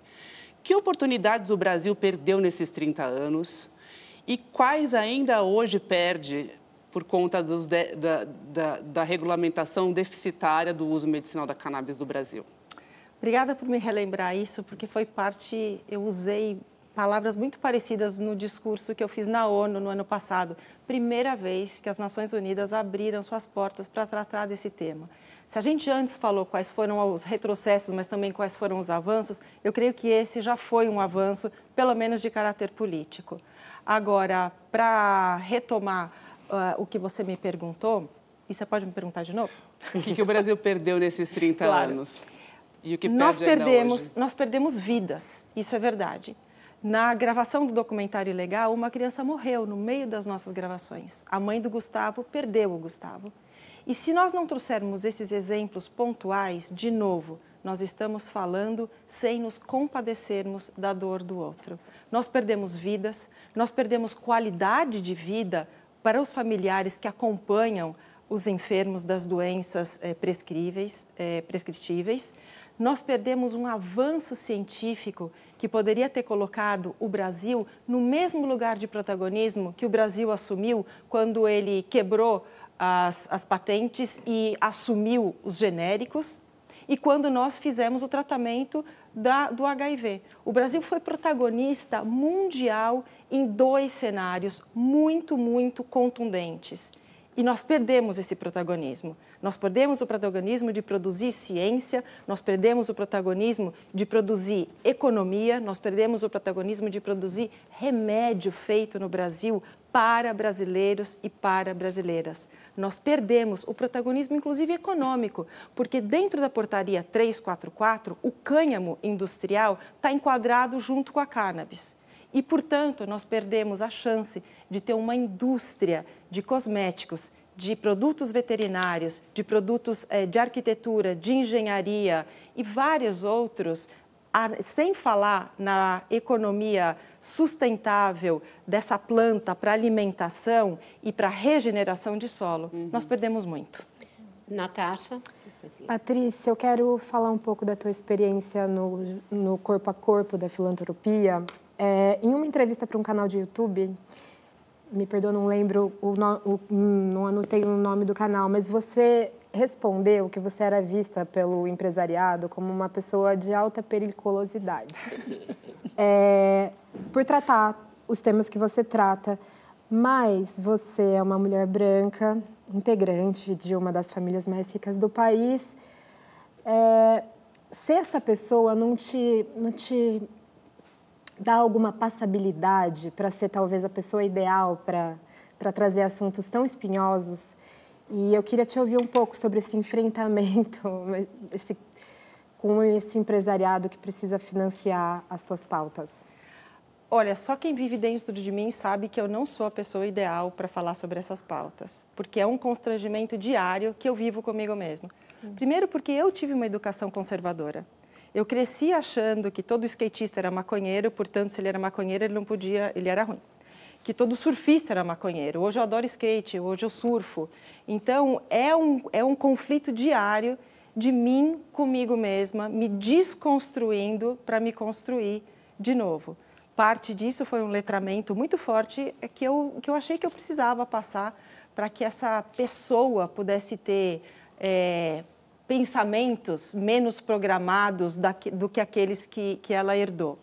Que oportunidades o Brasil perdeu nesses 30 anos? E quais ainda hoje perde por conta de, da, da, da regulamentação deficitária do uso medicinal da cannabis do Brasil? Obrigada por me relembrar isso, porque foi parte, eu usei palavras muito parecidas no discurso que eu fiz na ONU no ano passado. Primeira vez que as Nações Unidas abriram suas portas para tratar desse tema. Se a gente antes falou quais foram os retrocessos, mas também quais foram os avanços, eu creio que esse já foi um avanço, pelo menos de caráter político. Agora, para retomar uh, o que você me perguntou, e você pode me perguntar de novo? O que, que o Brasil perdeu nesses 30 claro. anos? E o que nós perdemos, nós perdemos vidas, isso é verdade. Na gravação do documentário Ilegal, uma criança morreu no meio das nossas gravações. A mãe do Gustavo perdeu o Gustavo. E se nós não trouxermos esses exemplos pontuais, de novo, nós estamos falando sem nos compadecermos da dor do outro. Nós perdemos vidas, nós perdemos qualidade de vida para os familiares que acompanham os enfermos das doenças é, prescríveis, é, prescritíveis nós perdemos um avanço científico que poderia ter colocado o Brasil no mesmo lugar de protagonismo que o Brasil assumiu quando ele quebrou as, as patentes e assumiu os genéricos e quando nós fizemos o tratamento da, do HIV. O Brasil foi protagonista mundial em dois cenários muito, muito contundentes. E nós perdemos esse protagonismo. Nós perdemos o protagonismo de produzir ciência, nós perdemos o protagonismo de produzir economia, nós perdemos o protagonismo de produzir remédio feito no Brasil para brasileiros e para brasileiras. Nós perdemos o protagonismo, inclusive econômico, porque dentro da portaria 344, o cânhamo industrial está enquadrado junto com a cannabis. E, portanto, nós perdemos a chance de ter uma indústria de cosméticos de produtos veterinários, de produtos eh, de arquitetura, de engenharia e vários outros, sem falar na economia sustentável dessa planta para alimentação e para regeneração de solo, uhum. nós perdemos muito. Natasha? Patrícia, eu quero falar um pouco da tua experiência no, no corpo a corpo da filantropia. É, em uma entrevista para um canal de YouTube, me perdoa, não lembro, o, o, não anotei o nome do canal, mas você respondeu que você era vista pelo empresariado como uma pessoa de alta periculosidade. É, por tratar os temas que você trata, mas você é uma mulher branca, integrante de uma das famílias mais ricas do país. É, se essa pessoa não te, não te dá alguma passabilidade para ser talvez a pessoa ideal para trazer assuntos tão espinhosos, e eu queria te ouvir um pouco sobre esse enfrentamento esse, com esse empresariado que precisa financiar as tuas pautas. Olha, só quem vive dentro de mim sabe que eu não sou a pessoa ideal para falar sobre essas pautas, porque é um constrangimento diário que eu vivo comigo mesmo. Primeiro, porque eu tive uma educação conservadora. Eu cresci achando que todo skatista era maconheiro, portanto, se ele era maconheiro, ele não podia, ele era ruim. Que todo surfista era maconheiro. Hoje eu adoro skate, hoje eu surfo. Então, é um, é um conflito diário de mim comigo mesma, me desconstruindo para me construir de novo parte disso foi um letramento muito forte é que eu, que eu achei que eu precisava passar para que essa pessoa pudesse ter é, pensamentos menos programados do que aqueles que, que ela herdou.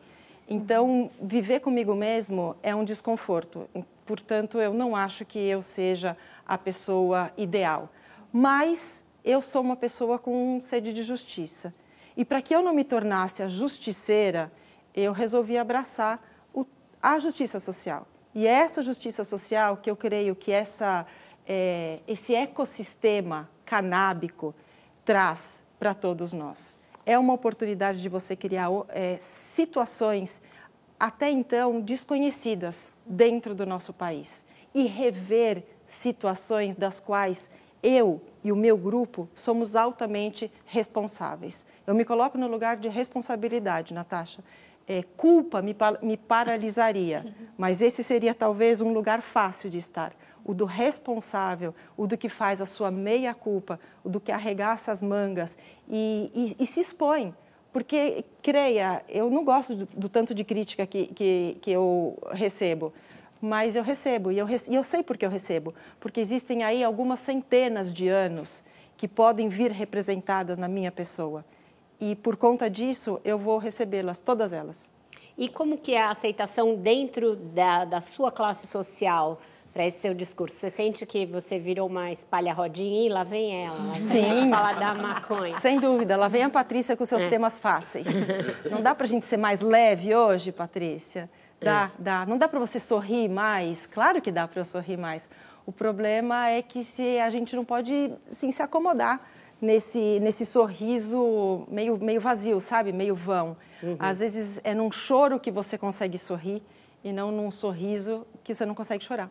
Então, viver comigo mesmo é um desconforto. Portanto, eu não acho que eu seja a pessoa ideal. Mas eu sou uma pessoa com sede de justiça. E para que eu não me tornasse a justiceira, eu resolvi abraçar o, a justiça social. E é essa justiça social que eu creio que essa, é, esse ecossistema canábico traz para todos nós. É uma oportunidade de você criar é, situações até então desconhecidas dentro do nosso país e rever situações das quais eu e o meu grupo somos altamente responsáveis. Eu me coloco no lugar de responsabilidade, Natasha é, culpa me, me paralisaria, mas esse seria talvez um lugar fácil de estar. O do responsável, o do que faz a sua meia-culpa, o do que arregaça as mangas e, e, e, se expõe. Porque, creia, eu não gosto do, do tanto de crítica que, que, que, eu recebo, mas eu recebo e eu, e eu sei por que eu recebo. Porque existem aí algumas centenas de anos que podem vir representadas na minha pessoa e por conta disso eu vou recebê-las, todas elas. E como que é a aceitação dentro da, da sua classe social para esse seu discurso? Você sente que você virou uma espalha-rodinha e lá vem ela, lá Sim. falar da maconha. Sem dúvida, lá vem a Patrícia com seus é. temas fáceis. Não dá para a gente ser mais leve hoje, Patrícia? Dá, é. dá. Não dá para você sorrir mais? Claro que dá para eu sorrir mais. O problema é que se a gente não pode sim, se acomodar nesse, nesse sorriso meio, meio vazio, sabe? Meio vão. Uhum. Às vezes é num choro que você consegue sorrir e não num sorriso que você não consegue chorar.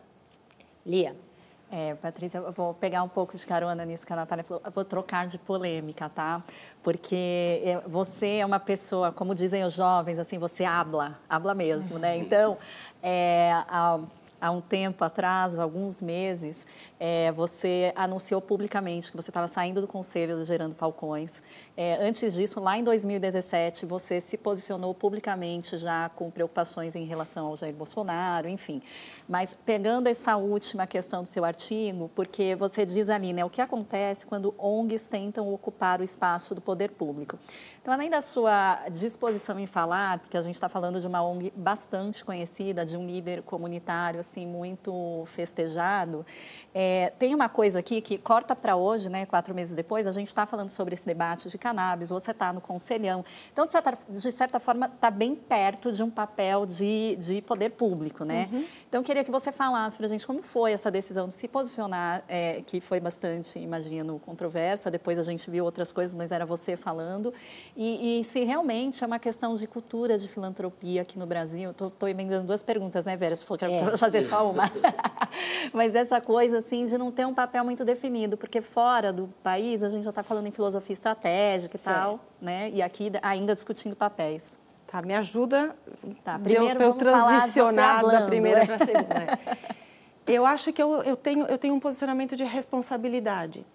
Lia. É, Patrícia, eu vou pegar um pouco de carona nisso que a Natália falou. Eu vou trocar de polêmica, tá? Porque é, você é uma pessoa, como dizem os jovens, assim, você habla, habla mesmo, né? Então, é, a, há um tempo atrás, alguns meses, é, você anunciou publicamente que você estava saindo do Conselho do Gerando Falcões. É, antes disso, lá em 2017, você se posicionou publicamente já com preocupações em relação ao Jair Bolsonaro, enfim. Mas pegando essa última questão do seu artigo, porque você diz ali, né, o que acontece quando ONGs tentam ocupar o espaço do poder público. Então, além da sua disposição em falar, porque a gente está falando de uma ONG bastante conhecida, de um líder comunitário assim muito festejado, é, tem uma coisa aqui que corta para hoje, né, quatro meses depois, a gente está falando sobre esse debate de cannabis, você está no conselhão. Então, de certa, de certa forma, está bem perto de um papel de, de poder público, né? Uhum. Então, queria que você falasse para a gente como foi essa decisão de se posicionar, é, que foi bastante, imagino, controversa. Depois a gente viu outras coisas, mas era você falando. E, e se realmente é uma questão de cultura de filantropia aqui no Brasil. Estou emendando duas perguntas, né, Vera? Você falou que é. fazer só uma. mas essa coisa, assim, de não ter um papel muito definido, porque fora do país a gente já está falando em filosofia estratégica e certo. tal, né? E aqui ainda discutindo papéis. Tá, me ajuda tá, primeiro para eu transicionar da primeira para a segunda. eu acho que eu, eu, tenho, eu tenho um posicionamento de responsabilidade.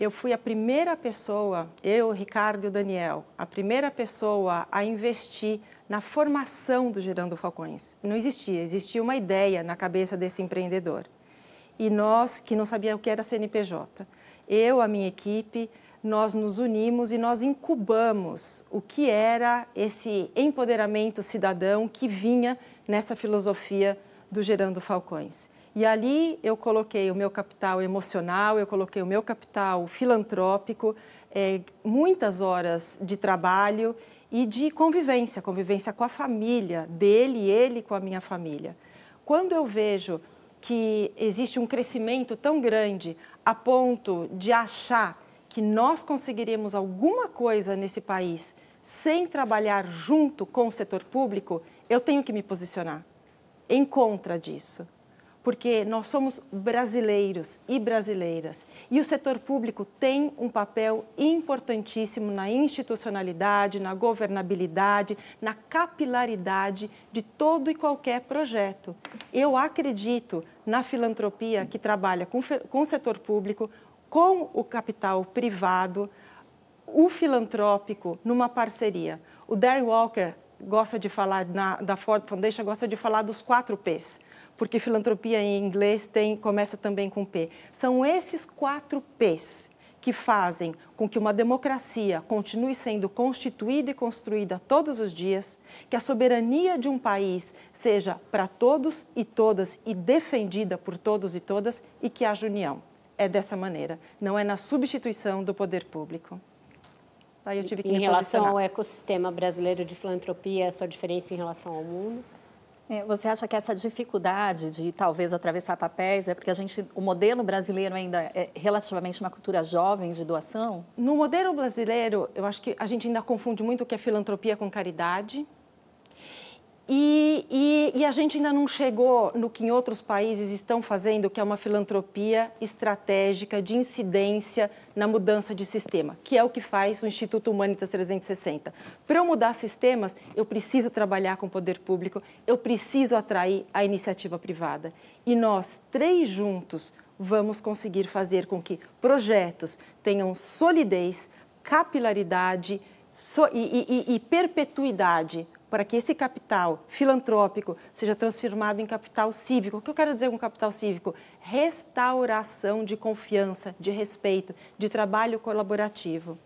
eu fui a primeira pessoa, eu, Ricardo e o Daniel, a primeira pessoa a investir na formação do Gerando Falcões. Não existia, existia uma ideia na cabeça desse empreendedor. E nós, que não sabíamos o que era CNPJ, eu, a minha equipe, nós nos unimos e nós incubamos o que era esse empoderamento cidadão que vinha nessa filosofia do Gerando Falcões. E ali eu coloquei o meu capital emocional, eu coloquei o meu capital filantrópico, é, muitas horas de trabalho e de convivência, convivência com a família dele ele com a minha família. Quando eu vejo que existe um crescimento tão grande a ponto de achar que nós conseguiríamos alguma coisa nesse país sem trabalhar junto com o setor público, eu tenho que me posicionar em contra disso porque nós somos brasileiros e brasileiras. E o setor público tem um papel importantíssimo na institucionalidade, na governabilidade, na capilaridade de todo e qualquer projeto. Eu acredito na filantropia que trabalha com, com o setor público, com o capital privado, o filantrópico numa parceria. O Darry Walker gosta de falar, na, da Ford Foundation, gosta de falar dos quatro P's porque filantropia em inglês tem, começa também com P. São esses quatro P's que fazem com que uma democracia continue sendo constituída e construída todos os dias, que a soberania de um país seja para todos e todas e defendida por todos e todas e que haja união. É dessa maneira, não é na substituição do poder público. Aí eu tive que em relação ao ecossistema brasileiro de filantropia, a sua diferença em relação ao mundo? É, você acha que essa dificuldade de talvez atravessar papéis é porque a gente, o modelo brasileiro ainda é relativamente uma cultura jovem de doação? No modelo brasileiro, eu acho que a gente ainda confunde muito o que é filantropia com caridade. E, e, e, a gente ainda não chegou no que em outros países estão fazendo, que é uma filantropia estratégica de incidência na mudança de sistema, que é o que faz o Instituto Humanitas 360. Para eu mudar sistemas, eu preciso trabalhar com o poder público, eu preciso atrair a iniciativa privada. E nós, três juntos, vamos conseguir fazer com que projetos tenham solidez, capilaridade so, e, e, e perpetuidade para que esse capital filantrópico seja transformado em capital cívico. O que eu quero dizer com capital cívico? Restauração de confiança, de respeito, de trabalho colaborativo.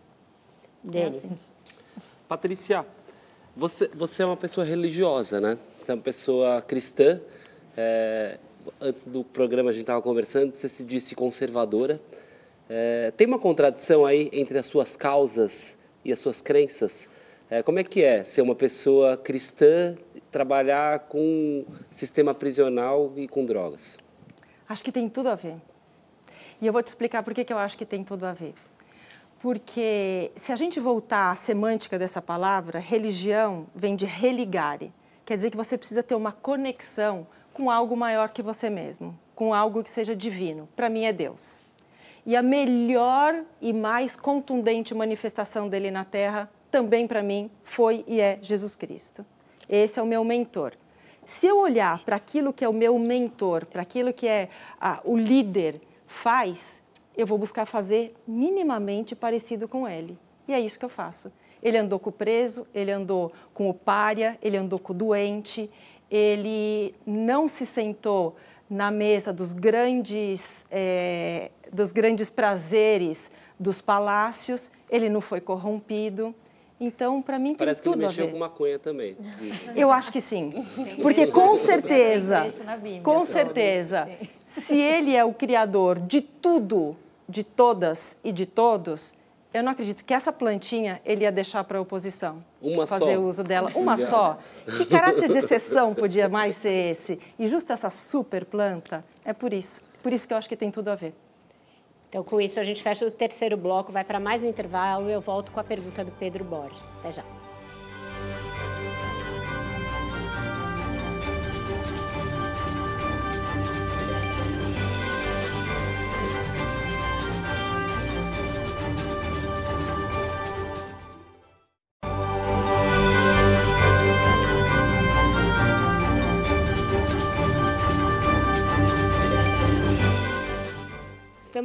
Denis. É assim. Patrícia, você, você é uma pessoa religiosa, né? Você é uma pessoa cristã. É, antes do programa a gente estava conversando, você se disse conservadora. É, tem uma contradição aí entre as suas causas e as suas crenças? É, como é que é ser uma pessoa cristã trabalhar com sistema prisional e com drogas? Acho que tem tudo a ver. E eu vou te explicar por que, que eu acho que tem tudo a ver. Porque se a gente voltar à semântica dessa palavra, religião vem de religare. Quer dizer que você precisa ter uma conexão com algo maior que você mesmo, com algo que seja divino. Para mim é Deus. E a melhor e mais contundente manifestação dele na Terra também para mim foi e é Jesus Cristo. Esse é o meu mentor. Se eu olhar para aquilo que é o meu mentor, para aquilo que é o líder faz, eu vou buscar fazer minimamente parecido com ele. E é isso que eu faço. Ele andou com o preso, ele andou com o pária, ele andou com o doente, ele não se sentou na mesa dos grandes, é, dos grandes prazeres dos palácios, ele não foi corrompido. Então, para mim, tem Parece tudo que ele mexeu a ver. com maconha também. Eu acho que sim. Porque com certeza, com certeza, se ele é o criador de tudo, de todas e de todos, eu não acredito que essa plantinha ele ia deixar para a oposição. Uma fazer só. uso dela. Uma só. Que caráter de exceção podia mais ser esse? E justo essa super planta, é por isso. Por isso que eu acho que tem tudo a ver. Então, com isso, a gente fecha o terceiro bloco, vai para mais um intervalo e eu volto com a pergunta do Pedro Borges. Até já.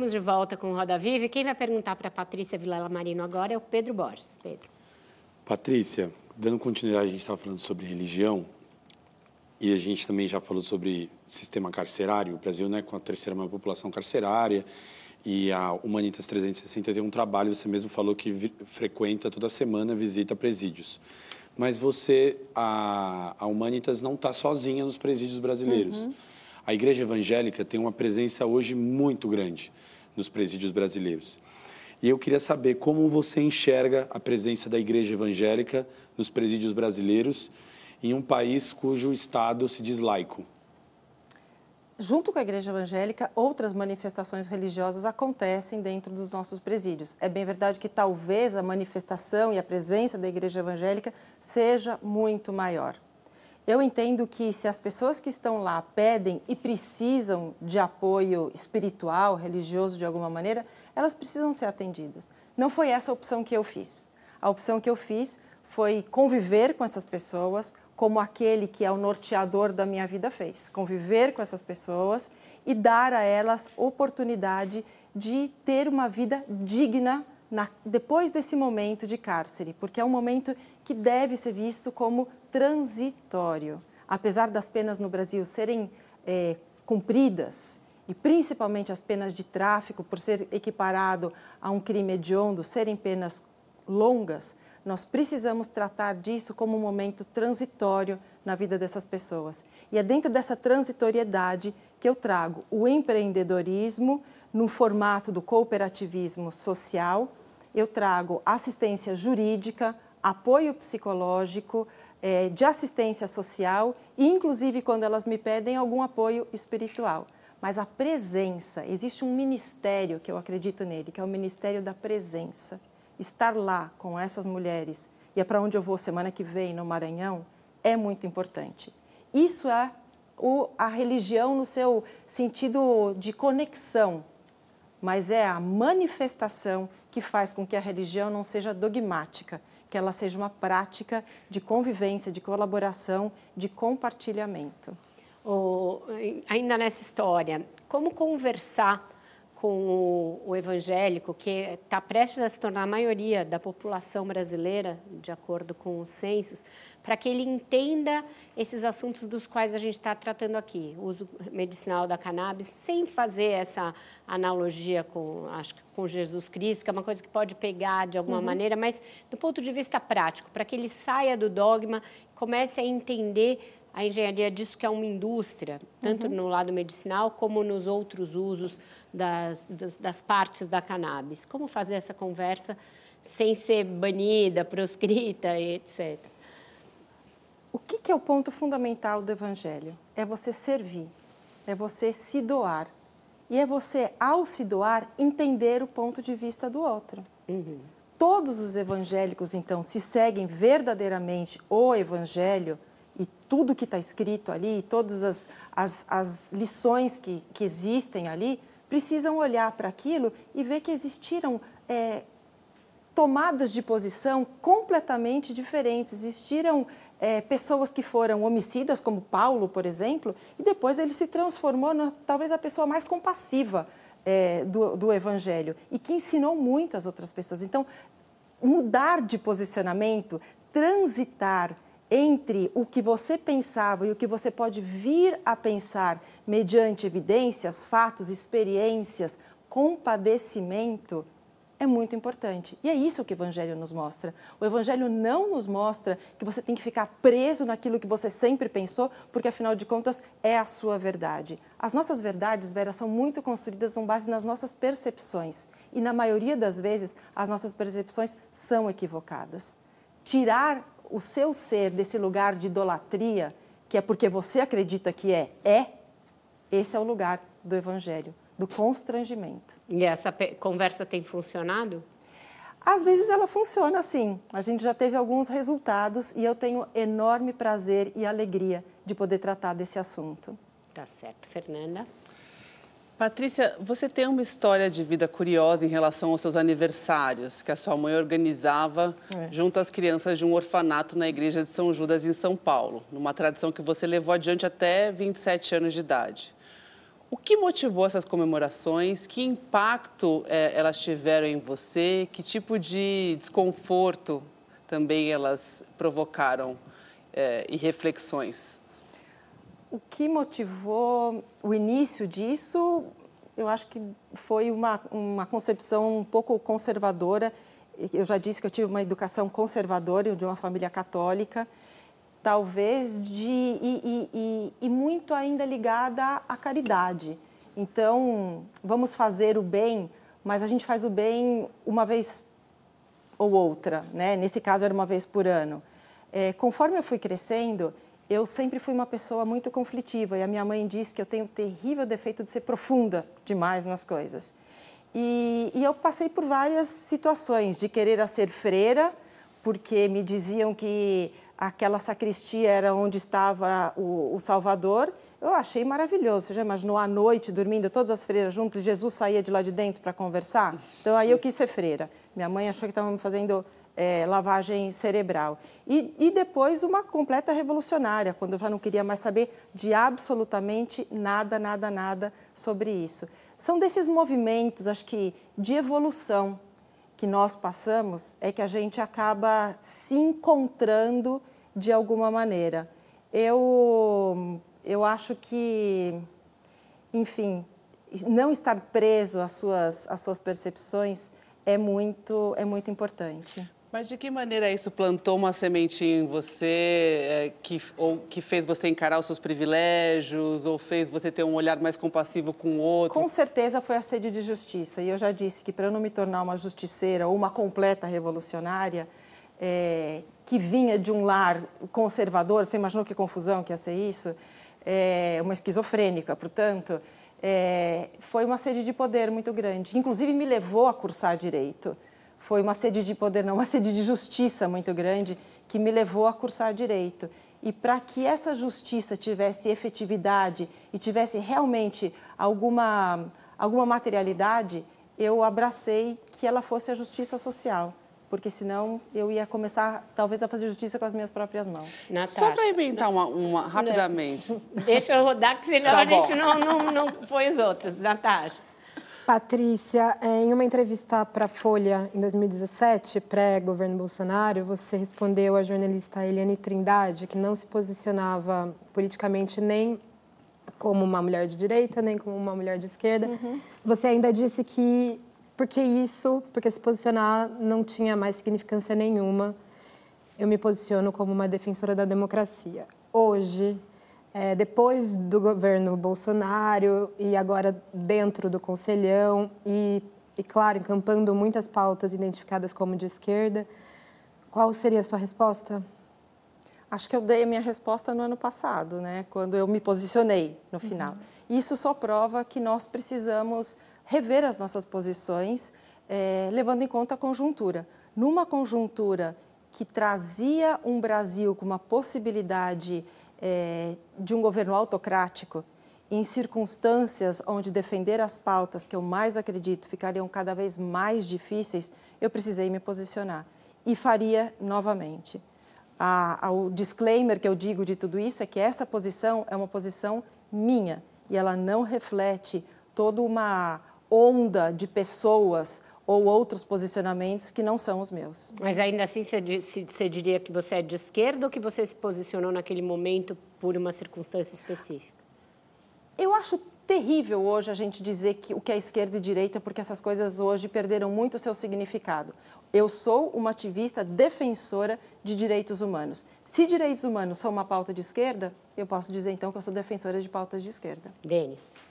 Estamos de volta com o Roda Viva. Quem vai perguntar para a Patrícia Vilela Marino agora é o Pedro Borges. Pedro. Patrícia, dando continuidade, a gente estava falando sobre religião e a gente também já falou sobre sistema carcerário. O Brasil, né, com a terceira maior população carcerária e a Humanitas 360 tem um trabalho, você mesmo falou que frequenta toda semana, visita presídios. Mas você, a, a Humanitas não está sozinha nos presídios brasileiros. Uhum. A igreja evangélica tem uma presença hoje muito grande nos presídios brasileiros. E eu queria saber como você enxerga a presença da igreja evangélica nos presídios brasileiros em um país cujo Estado se diz laico. Junto com a igreja evangélica, outras manifestações religiosas acontecem dentro dos nossos presídios. É bem verdade que talvez a manifestação e a presença da igreja evangélica seja muito maior. Eu entendo que se as pessoas que estão lá pedem e precisam de apoio espiritual, religioso de alguma maneira, elas precisam ser atendidas. Não foi essa a opção que eu fiz. A opção que eu fiz foi conviver com essas pessoas como aquele que é o norteador da minha vida fez. Conviver com essas pessoas e dar a elas oportunidade de ter uma vida digna na, depois desse momento de cárcere, porque é um momento que deve ser visto como transitório. Apesar das penas no Brasil serem é, cumpridas, e principalmente as penas de tráfico, por ser equiparado a um crime hediondo, serem penas longas, nós precisamos tratar disso como um momento transitório na vida dessas pessoas. E é dentro dessa transitoriedade que eu trago o empreendedorismo no formato do cooperativismo social, eu trago assistência jurídica, apoio psicológico, é, de assistência social inclusive, quando elas me pedem algum apoio espiritual. Mas a presença, existe um ministério que eu acredito nele, que é o Ministério da Presença. Estar lá com essas mulheres, e é para onde eu vou semana que vem, no Maranhão, é muito importante. Isso é o, a religião no seu sentido de conexão, mas é a manifestação que faz com que a religião não seja dogmática, que ela seja uma prática de convivência, de colaboração, de compartilhamento. Oh, ainda nessa história, como conversar com o, o evangélico, que está prestes a se tornar a maioria da população brasileira, de acordo com os censos, para que ele entenda esses assuntos dos quais a gente está tratando aqui, o uso medicinal da cannabis, sem fazer essa analogia com, acho, com Jesus Cristo, que é uma coisa que pode pegar de alguma uhum. maneira, mas do ponto de vista prático, para que ele saia do dogma, comece a entender a engenharia disso que é uma indústria, tanto uhum. no lado medicinal como nos outros usos das, das partes da cannabis. Como fazer essa conversa sem ser banida, proscrita, etc. O que, que é o ponto fundamental do Evangelho? É você servir, é você se doar. E é você, ao se doar, entender o ponto de vista do outro. Uhum. Todos os evangélicos, então, se seguem verdadeiramente o Evangelho, e tudo que está escrito ali, todas as, as, as lições que, que existem ali, precisam olhar para aquilo e ver que existiram é, tomadas de posição completamente diferentes. Existiram é, pessoas que foram homicidas, como Paulo, por exemplo, e depois ele se transformou na, talvez a pessoa mais compassiva é, do, do Evangelho e que ensinou muito às outras pessoas. Então, mudar de posicionamento, transitar entre o que você pensava e o que você pode vir a pensar mediante evidências, fatos, experiências, compadecimento, é muito importante. E é isso que o Evangelho nos mostra. O Evangelho não nos mostra que você tem que ficar preso naquilo que você sempre pensou, porque afinal de contas é a sua verdade. As nossas verdades, Vera, são muito construídas com base nas nossas percepções. E na maioria das vezes, as nossas percepções são equivocadas. Tirar o seu ser desse lugar de idolatria, que é porque você acredita que é, é, esse é o lugar do Evangelho, do constrangimento. E essa conversa tem funcionado? Às vezes ela funciona assim. A gente já teve alguns resultados e eu tenho enorme prazer e alegria de poder tratar desse assunto. Tá certo. Fernanda? Patrícia, você tem uma história de vida curiosa em relação aos seus aniversários, que a sua mãe organizava é. junto às crianças de um orfanato na igreja de São Judas, em São Paulo, numa tradição que você levou adiante até 27 anos de idade. O que motivou essas comemorações? Que impacto é, elas tiveram em você? Que tipo de desconforto também elas provocaram é, e reflexões? O que motivou o início disso, eu acho que foi uma, uma concepção um pouco conservadora. Eu já disse que eu tive uma educação conservadora de uma família católica talvez de e, e, e, e, muito ainda ligada à caridade. Então, vamos fazer o bem, mas a gente faz o bem uma vez ou outra, né? Nesse caso era uma vez por ano. É, conforme eu fui crescendo, eu sempre fui uma pessoa muito conflitiva e a minha mãe diz que eu tenho o terrível defeito de ser profunda demais nas coisas. E, e eu passei por várias situações de querer ser freira, porque me diziam que aquela sacristia era onde estava o, o, Salvador. Eu achei maravilhoso. Você já imaginou à noite, dormindo todas as freiras juntas, Jesus saía de lá de dentro para conversar? Então aí eu quis ser freira. Minha mãe achou que estavam fazendo é, lavagem cerebral. E, e depois uma completa revolucionária, quando eu já não queria mais saber de absolutamente nada, nada, nada sobre isso. São desses movimentos, acho que, de evolução que nós passamos é que a gente acaba se encontrando de alguma maneira. Eu, eu acho que, enfim, não estar preso às suas, às suas percepções é muito, é muito importante. Mas de que maneira isso plantou uma sementinha em você, é, que, ou que fez você encarar os seus privilégios, ou fez você ter um olhar mais compassivo com o outro? Com certeza foi a sede de justiça. E eu já disse que para eu não me tornar uma justiceira ou uma completa revolucionária, é, que vinha de um lar conservador, você imaginou que confusão que ia ser isso? É, uma esquizofrênica, portanto, é, foi uma sede de poder muito grande. Inclusive me levou a cursar direito foi uma sede de poder, não, uma sede de justiça muito grande que me levou a cursar direito. E para que essa justiça tivesse efetividade e tivesse realmente alguma, alguma materialidade, eu abracei que ela fosse a justiça social porque senão eu ia começar talvez a fazer justiça com as minhas próprias mãos. Natasha. Só para inventar uma, uma rapidamente. Deixa eu rodar, que senão tá a gente não, não, não põe os outros. Natasha. Patrícia, é, em uma entrevista para a Folha em 2017, pré-governo Bolsonaro, você respondeu à jornalista Eliane Trindade que não se posicionava politicamente nem como uma mulher de direita, nem como uma mulher de esquerda. Uhum. Você ainda disse que porque isso, porque se posicionar não tinha mais significância nenhuma, eu me posiciono como uma defensora da democracia. Hoje, é, depois do governo Bolsonaro e agora dentro do Conselhão e, e, claro, encampando muitas pautas identificadas como de esquerda, qual seria a sua resposta? Acho que eu dei a minha resposta no ano passado, né? quando eu me posicionei no final. Uhum. Isso só prova que nós precisamos rever as nossas posições, é, levando em conta a conjuntura. Numa conjuntura que trazia um Brasil com uma possibilidade é, de um governo autocrático, em circunstâncias onde defender as pautas que eu mais acredito ficariam cada vez mais difíceis, eu precisei me posicionar. E faria novamente. A, a, o disclaimer que eu digo de tudo isso é que essa posição é uma posição minha e ela não reflete toda uma onda de pessoas ou outros posicionamentos que não são os meus. Mas ainda assim você, diria que você é de esquerda ou que você se posicionou naquele momento por uma circunstância específica? Eu acho terrível hoje a gente dizer que o que é esquerda e direita, porque essas coisas hoje perderam muito o seu significado. Eu sou uma ativista defensora de direitos humanos. Se direitos humanos são uma pauta de esquerda, eu posso dizer então que eu sou defensora de pautas de esquerda. Denis.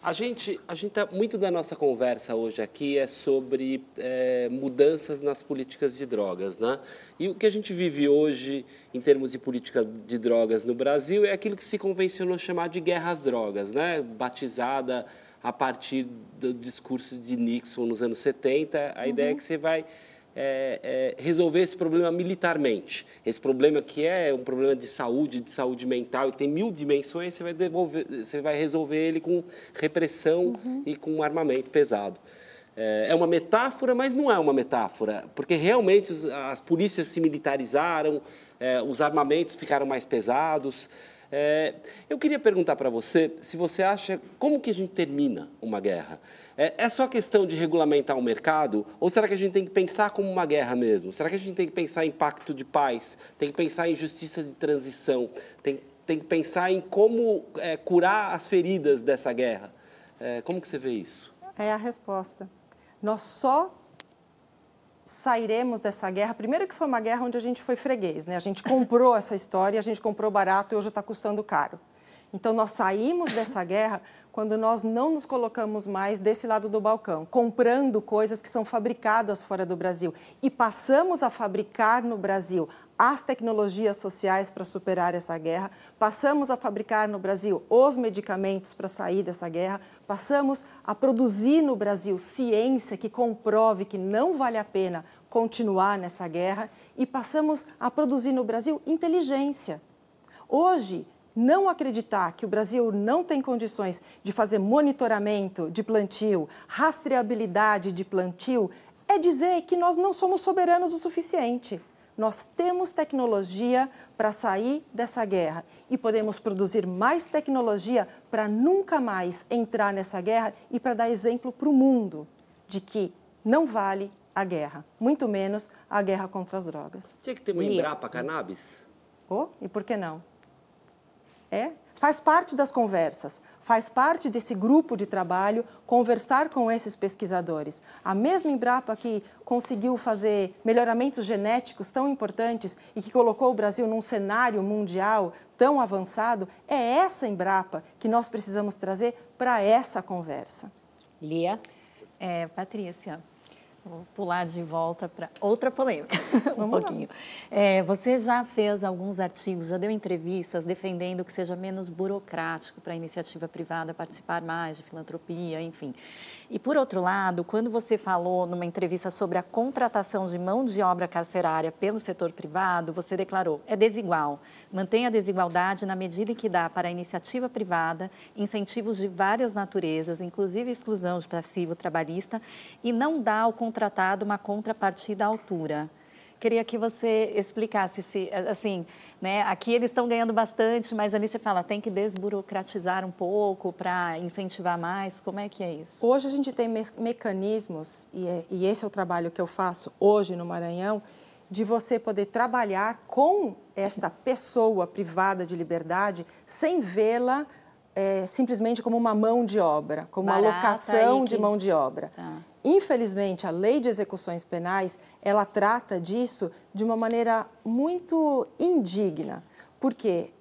A gente, a gente tá, muito da nossa conversa hoje aqui é sobre é, mudanças nas políticas de drogas, né? E o que a gente vive hoje em termos de política de drogas no Brasil é aquilo que se convencionou chamar de guerra às drogas, né? Batizada a partir do discurso de Nixon nos anos 70, a uhum. ideia é que você vai é, é, resolver esse problema militarmente. Esse problema que é um problema de saúde, de saúde mental, e tem mil dimensões, você vai, devolver, você vai resolver ele com repressão uhum. e com armamento pesado. É, é uma metáfora, mas não é uma metáfora, porque realmente as polícias se militarizaram, é, os armamentos ficaram mais pesados, É, eu queria perguntar para você se você acha como que a gente termina uma guerra. É, é, só questão de regulamentar o mercado ou será que a gente tem que pensar como uma guerra mesmo? Será que a gente tem que pensar em pacto de paz? Tem que pensar em justiça de transição? Tem, tem que pensar em como é, curar as feridas dessa guerra? É, como que você vê isso? É a resposta. Nós só sairemos dessa guerra. Primeiro que foi uma guerra onde a gente foi freguês, né? A gente comprou essa história, a gente comprou barato e hoje está custando caro. Então nós saímos dessa guerra quando nós não nos colocamos mais desse lado do balcão, comprando coisas que são fabricadas fora do Brasil e passamos a fabricar no Brasil as tecnologias sociais para superar essa guerra, passamos a fabricar no Brasil os medicamentos para sair dessa guerra, passamos a produzir no Brasil ciência que comprove que não vale a pena continuar nessa guerra e passamos a produzir no Brasil inteligência. Hoje, não acreditar que o Brasil não tem condições de fazer monitoramento de plantio, rastreabilidade de plantio, é dizer que nós não somos soberanos o suficiente. Nós temos tecnologia para sair dessa guerra e podemos produzir mais tecnologia para nunca mais entrar nessa guerra e para dar exemplo para o mundo de que não vale a guerra, muito menos a guerra contra as drogas. Tinha que ter uma Embrapa Cannabis? Oh, e por que não? É, faz parte das conversas, faz parte desse grupo de trabalho conversar com esses pesquisadores. A mesma Embrapa que conseguiu fazer melhoramentos genéticos tão importantes e que colocou o Brasil num cenário mundial tão avançado, é essa Embrapa que nós precisamos trazer para essa conversa. Lia? É, Patrícia, Vou pular de volta para outra polêmica, um pouquinho. É, você já fez alguns artigos, já deu entrevistas defendendo que seja menos burocrático para a iniciativa privada participar mais de filantropia, enfim. E, por outro lado, quando você falou numa entrevista sobre a contratação de mão de obra carcerária pelo setor privado, você declarou: é desigual. Mantém a desigualdade na medida em que dá para a iniciativa privada incentivos de várias naturezas, inclusive exclusão de passivo trabalhista, e não dá ao contratado uma contrapartida à altura. Queria que você explicasse se, assim, né, aqui eles estão ganhando bastante, mas ali você fala, tem que desburocratizar um pouco para incentivar mais. Como é que é isso? Hoje a gente tem me mecanismos, e, é, e esse é o trabalho que eu faço hoje no Maranhão, de você poder trabalhar com esta pessoa privada de liberdade sem vê-la é, simplesmente como uma mão de obra, como Barata, uma alocação que... de mão de obra. Tá. Infelizmente, a lei de execuções penais, ela trata disso de uma maneira muito indigna, porque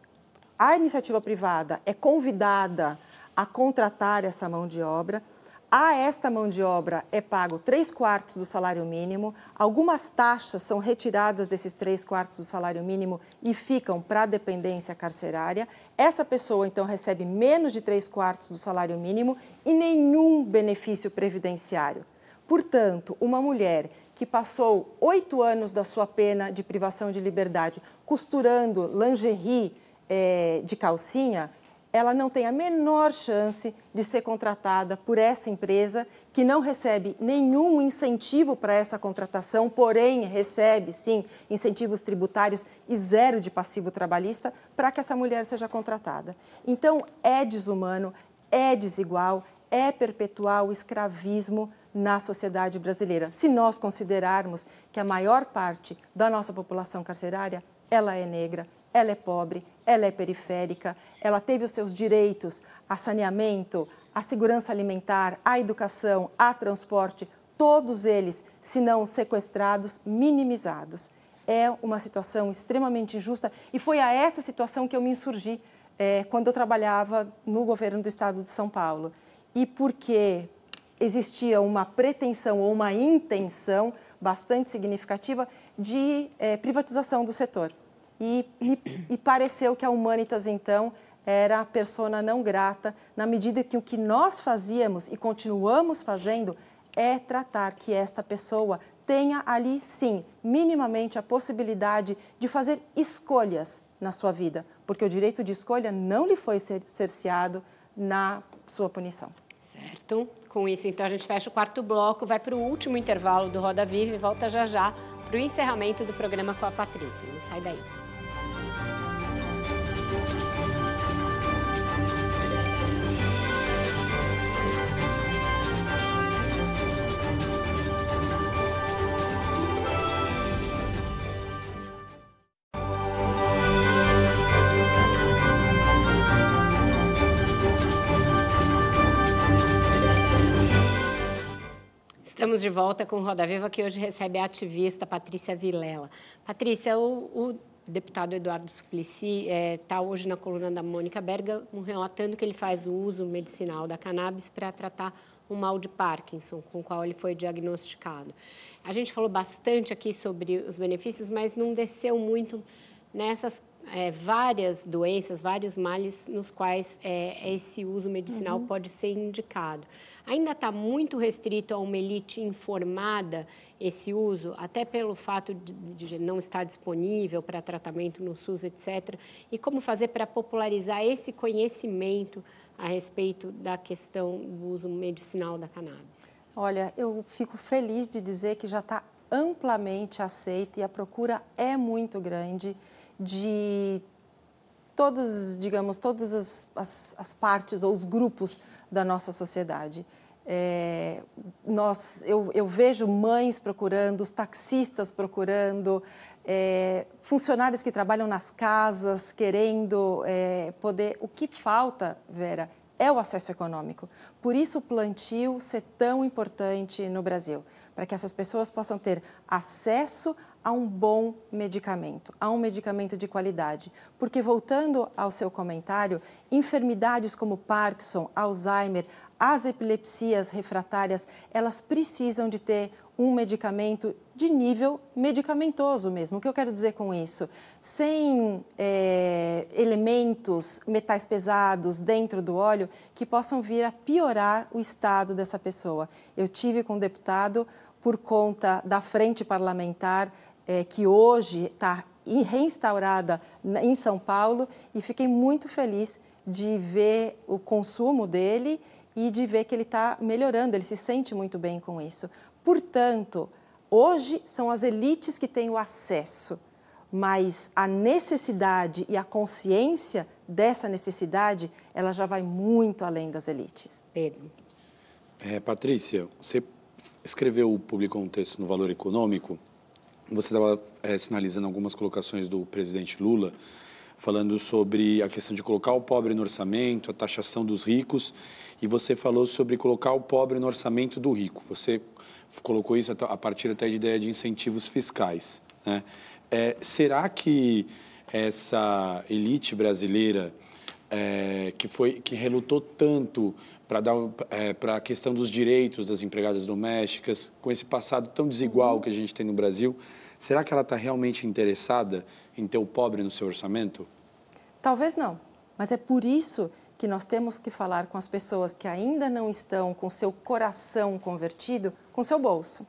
a iniciativa privada é convidada a contratar essa mão de obra, a esta mão de obra é pago três quartos do salário mínimo, algumas taxas são retiradas desses três quartos do salário mínimo e ficam para a dependência carcerária. Essa pessoa, então, recebe menos de três quartos do salário mínimo e nenhum benefício previdenciário. Portanto, uma mulher que passou oito anos da sua pena de privação de liberdade costurando lingerie é, de calcinha, ela não tem a menor chance de ser contratada por essa empresa que não recebe nenhum incentivo para essa contratação, porém recebe sim incentivos tributários e zero de passivo trabalhista para que essa mulher seja contratada. Então é desumano, é desigual, é perpetuar o escravismo na sociedade brasileira. Se nós considerarmos que a maior parte da nossa população carcerária ela é negra, ela é pobre, ela é periférica, ela teve os seus direitos a saneamento, a segurança alimentar, a educação, a transporte, todos eles, se não sequestrados, minimizados. É uma situação extremamente injusta e foi a essa situação que eu me insurgi é, quando eu trabalhava no governo do estado de São Paulo. E porque existia uma pretensão ou uma intenção bastante significativa de é, privatização do setor. E, e, pareceu que a Humanitas, então, era a persona não grata, na medida que o que nós fazíamos e continuamos fazendo é tratar que esta pessoa tenha ali, sim, minimamente a possibilidade de fazer escolhas na sua vida, porque o direito de escolha não lhe foi cerceado na sua punição. Certo. Com isso, então, a gente fecha o quarto bloco, vai para o último intervalo do Roda Viva e volta já já para o encerramento do programa com a Patrícia. Não sai daí. Estamos de volta com o Roda Viva, que hoje recebe a ativista Patrícia Vilela. Patrícia, o, o deputado Eduardo Suplicy está é, hoje na coluna da Mônica Berga relatando que ele faz o uso medicinal da cannabis para tratar um mal de Parkinson, com o qual ele foi diagnosticado. A gente falou bastante aqui sobre os benefícios, mas não desceu muito nessas é, várias doenças, vários males nos quais é, esse uso medicinal uhum. pode ser indicado. Ainda está muito restrito a uma elite informada esse uso, até pelo fato de, não estar disponível para tratamento no SUS, etc. E como fazer para popularizar esse conhecimento a respeito da questão do uso medicinal da cannabis? Olha, eu fico feliz de dizer que já está amplamente aceita e a procura é muito grande de todas, digamos, todas as, as, as partes ou os grupos da nossa sociedade. É, nós, eu, eu, vejo mães procurando, os taxistas procurando, é, funcionários que trabalham nas casas querendo é, poder. O que falta, Vera, é o acesso econômico. Por isso o plantio ser tão importante no Brasil, para que essas pessoas possam ter acesso a um bom medicamento, a um medicamento de qualidade. Porque, voltando ao seu comentário, enfermidades como Parkinson, Alzheimer, as epilepsias refratárias, elas precisam de ter um medicamento de nível medicamentoso mesmo. O que eu quero dizer com isso? Sem é, elementos, metais pesados dentro do óleo que possam vir a piorar o estado dessa pessoa. Eu tive com um deputado, por conta da frente parlamentar, é, que hoje está reinstaurada em São Paulo e fiquei muito feliz de ver o consumo dele e de ver que ele está melhorando, ele se sente muito bem com isso. Portanto, hoje são as elites que têm o acesso, mas a necessidade e a consciência dessa necessidade, ela já vai muito além das elites. Pedro. É, Patrícia, você escreveu, publicou um texto no Valor Econômico você estava é, sinalizando algumas colocações do presidente Lula, falando sobre a questão de colocar o pobre no orçamento, a taxação dos ricos, e você falou sobre colocar o pobre no orçamento do rico. Você colocou isso a partir até de ideia de incentivos fiscais. Né? É, será que essa elite brasileira é, que foi que relutou tanto para dar é, para a questão dos direitos das empregadas domésticas, com esse passado tão desigual que a gente tem no Brasil, será que ela está realmente interessada em ter o pobre no seu orçamento? Talvez não, mas é por isso que nós temos que falar com as pessoas que ainda não estão com seu coração convertido com seu bolso.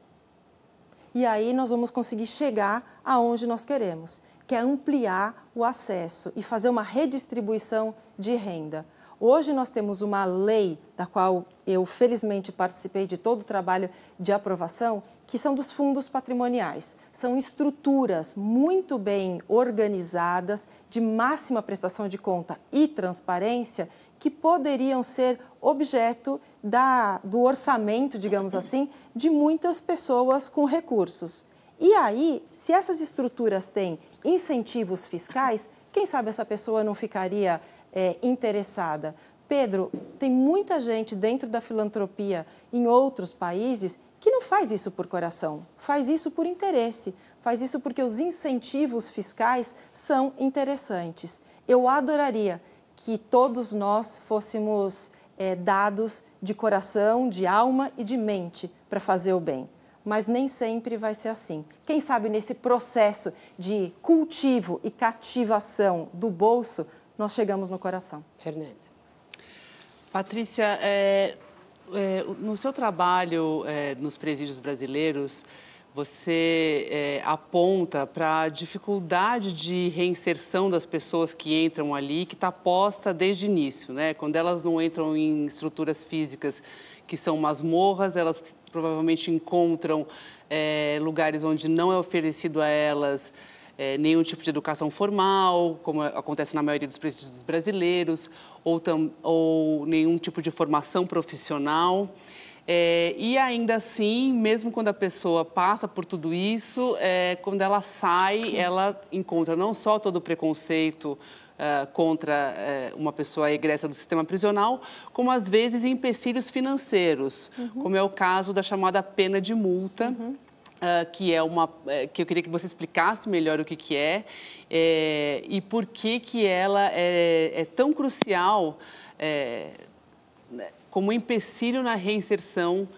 E aí nós vamos conseguir chegar aonde nós queremos, que é ampliar o acesso e fazer uma redistribuição de renda. Hoje nós temos uma lei, da qual eu felizmente participei de todo o trabalho de aprovação, que são dos fundos patrimoniais. São estruturas muito bem organizadas, de máxima prestação de conta e transparência, que poderiam ser objeto da, do orçamento, digamos assim, de muitas pessoas com recursos. E aí, se essas estruturas têm incentivos fiscais, quem sabe essa pessoa não ficaria é, interessada. Pedro, tem muita gente dentro da filantropia em outros países que não faz isso por coração, faz isso por interesse, faz isso porque os incentivos fiscais são interessantes. Eu adoraria que todos nós fôssemos é, dados de coração, de alma e de mente para fazer o bem. Mas nem sempre vai ser assim. Quem sabe nesse processo de cultivo e cativação do bolso, nós chegamos no coração. Fernanda. Patrícia, é, é, no seu trabalho é, nos presídios brasileiros, você é, aponta para a dificuldade de reinserção das pessoas que entram ali, que está posta desde o início, né? Quando elas não entram em estruturas físicas que são masmorras, elas provavelmente encontram é, lugares onde não é oferecido a elas é, nenhum tipo de educação formal, como acontece na maioria dos presídios brasileiros, ou, tam, ou nenhum tipo de formação profissional. É, e ainda assim, mesmo quando a pessoa passa por tudo isso, é, quando ela sai, ela encontra não só todo o preconceito uh, contra uh, uma pessoa egressa do sistema prisional, como às vezes empecilhos financeiros, uhum. como é o caso da chamada pena de multa. Uhum. Uh, que é uma que eu queria que você explicasse melhor o que, que é, é e por que, que ela é, é tão crucial é, como empecilho na reinserção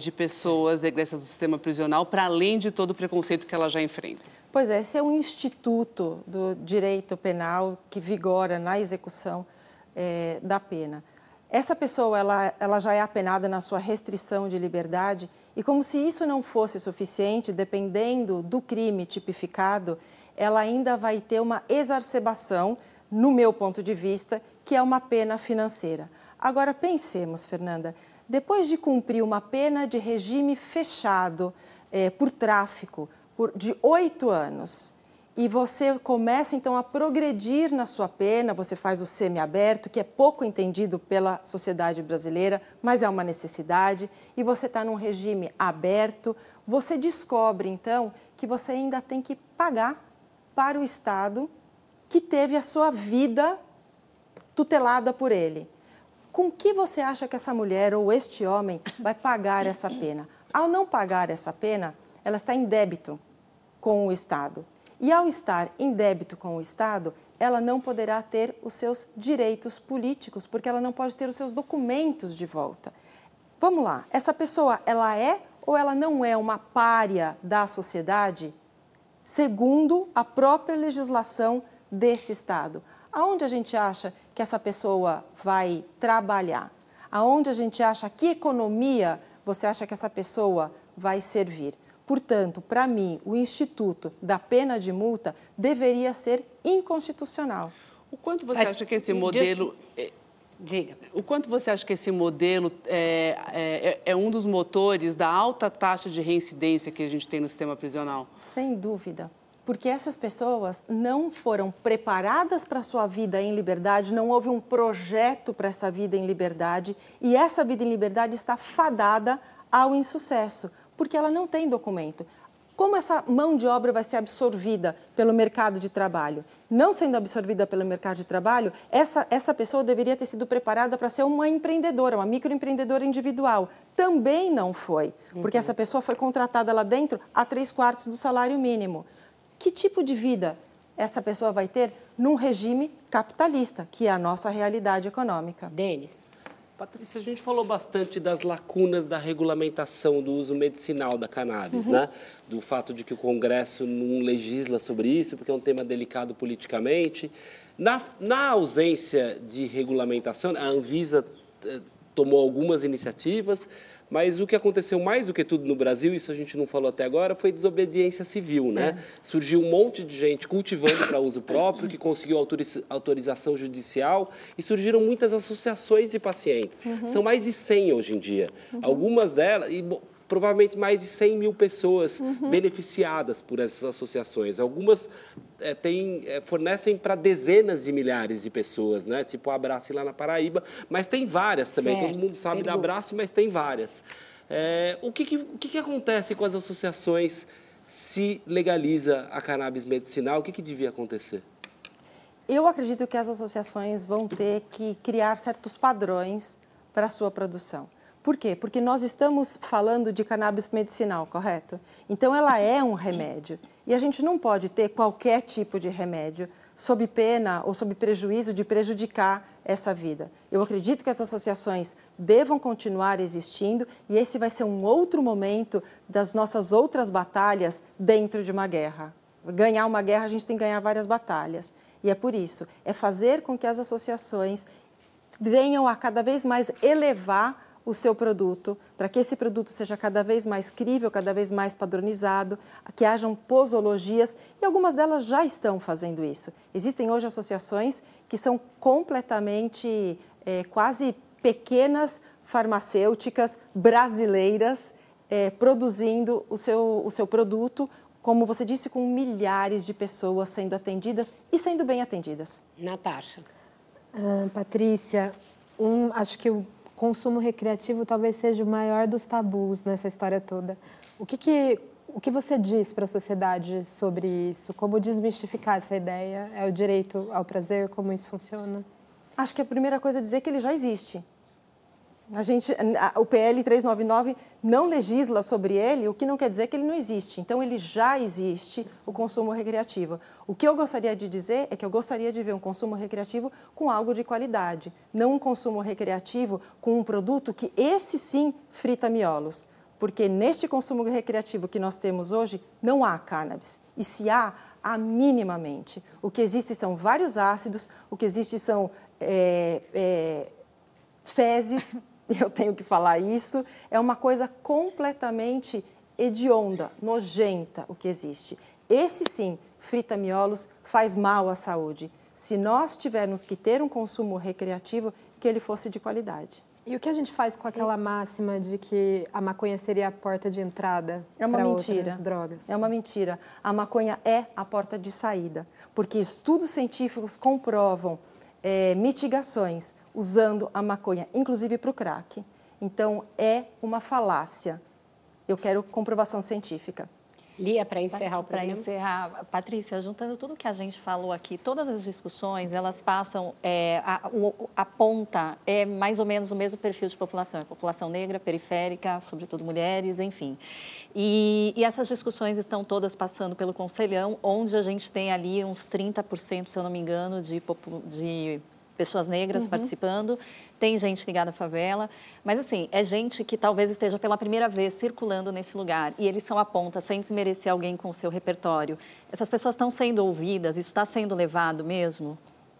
de pessoas egressas do sistema prisional, para além de todo o preconceito que ela já enfrenta. Pois é, esse é um instituto do direito penal que vigora na execução da pena. Essa pessoa ela, ela já é apenada na sua restrição de liberdade e como se isso não fosse suficiente, dependendo do crime tipificado, ela ainda vai ter uma exacerbação, no meu ponto de vista, que é uma pena financeira. Agora pensemos, Fernanda, depois de cumprir uma pena de regime fechado é, por tráfico, por, de oito anos e você começa então a progredir na sua pena, você faz o semiaberto, que é pouco entendido pela sociedade brasileira, mas é uma necessidade, e você está num regime aberto, você descobre então que você ainda tem que pagar para o Estado que teve a sua vida tutelada por ele. Com que você acha que essa mulher ou este homem vai pagar essa pena? Ao não pagar essa pena, ela está em débito com o Estado. E ao estar em débito com o Estado, ela não poderá ter os seus direitos políticos, porque ela não pode ter os seus documentos de volta. Vamos lá, essa pessoa, ela é ou ela não é uma párea da sociedade, segundo a própria legislação desse Estado? Aonde a gente acha que essa pessoa vai trabalhar? Aonde a gente acha que economia você acha que essa pessoa vai servir? Portanto, para mim, o instituto da pena de multa deveria ser inconstitucional. O quanto você Mas, acha que esse modelo. É, diga. O quanto você acha que esse modelo é, é, é, um dos motores da alta taxa de reincidência que a gente tem no sistema prisional? Sem dúvida. Porque essas pessoas não foram preparadas para a sua vida em liberdade, não houve um projeto para essa vida em liberdade, e essa vida em liberdade está fadada ao insucesso porque ela não tem documento. Como essa mão de obra vai ser absorvida pelo mercado de trabalho? Não sendo absorvida pelo mercado de trabalho, essa, essa pessoa deveria ter sido preparada para ser uma empreendedora, uma microempreendedora individual. Também não foi, porque uhum. essa pessoa foi contratada lá dentro a três quartos do salário mínimo. Que tipo de vida essa pessoa vai ter num regime capitalista, que é a nossa realidade econômica? Denis. Patrícia, a gente falou bastante das lacunas da regulamentação do uso medicinal da cannabis, uhum. né? Do fato de que o Congresso não legisla sobre isso, porque é um tema delicado politicamente. Na, na ausência de regulamentação, a Anvisa eh, tomou algumas iniciativas, mas o que aconteceu mais do que tudo no Brasil, isso a gente não falou até agora, foi desobediência civil, né? É. Surgiu um monte de gente cultivando para uso próprio, que conseguiu autorização judicial, e surgiram muitas associações de pacientes. Uhum. São mais de 100 hoje em dia. Uhum. Algumas delas... E, provavelmente mais de 100 mil pessoas uhum. beneficiadas por essas associações. Algumas é, tem, é, fornecem para dezenas de milhares de pessoas, né? tipo a Abrace lá na Paraíba, mas tem várias também. Certo. Todo mundo sabe da Abrace, mas tem várias. É, o que, que, o que, que acontece com as associações se legaliza a cannabis medicinal? O que, que devia acontecer? Eu acredito que as associações vão ter que criar certos padrões para a sua produção. Por quê? Porque nós estamos falando de cannabis medicinal, correto? Então ela é um remédio. E a gente não pode ter qualquer tipo de remédio sob pena ou sob prejuízo de prejudicar essa vida. Eu acredito que as associações devam continuar existindo e esse vai ser um outro momento das nossas outras batalhas dentro de uma guerra. Ganhar uma guerra, a gente tem que ganhar várias batalhas. E é por isso, é fazer com que as associações venham a cada vez mais elevar o seu produto, para que esse produto seja cada vez mais crível, cada vez mais padronizado, que hajam posologias, e algumas delas já estão fazendo isso. Existem hoje associações que são completamente, é, quase pequenas farmacêuticas brasileiras é, produzindo o seu, o seu produto, como você disse, com milhares de pessoas sendo atendidas e sendo bem atendidas. Natasha. Ah, Patrícia, um, acho que o consumo recreativo talvez seja o maior dos tabus nessa história toda. O que, que O que você diz para a sociedade sobre isso? Como desmistificar essa ideia? É o direito ao prazer? Como isso funciona? Acho que a primeira coisa é dizer que ele já existe. A gente, a, o PL 399 não legisla sobre ele, o que não quer dizer que ele não existe. Então, ele já existe, o consumo recreativo. O que eu gostaria de dizer é que eu gostaria de ver um consumo recreativo com algo de qualidade, não um consumo recreativo com um produto que esse sim frita miolos. Porque neste consumo recreativo que nós temos hoje, não há cannabis. E se há, há minimamente. O que existe são vários ácidos, o que existe são é, é, fezes eu tenho que falar isso, é uma coisa completamente hedionda, nojenta o que existe. Esse sim, frita miolos, faz mal à saúde. Se nós tivermos que ter um consumo recreativo, que ele fosse de qualidade. E o que a gente faz com aquela máxima de que a maconha seria a porta de entrada é mentira. outras drogas? É uma mentira. A maconha é a porta de saída, porque estudos científicos comprovam é, mitigações usando a maconha, inclusive para o crack. Então, é uma falácia. Eu quero comprovação científica. Lia, para encerrar o programa. Para encerrar, Patrícia, juntando tudo que a gente falou aqui, todas as discussões, elas passam, é, a, a, ponta é mais ou menos o mesmo perfil de população, é população negra, periférica, sobretudo mulheres, enfim. E, e essas discussões estão todas passando pelo Conselhão, onde a gente tem ali uns 30%, se eu não me engano, de, de pessoas negras uhum. participando, tem gente ligada à favela, mas assim, é gente que talvez esteja pela primeira vez circulando nesse lugar e eles são a ponta, sem desmerecer alguém com o seu repertório. Essas pessoas estão sendo ouvidas, isso está sendo levado mesmo?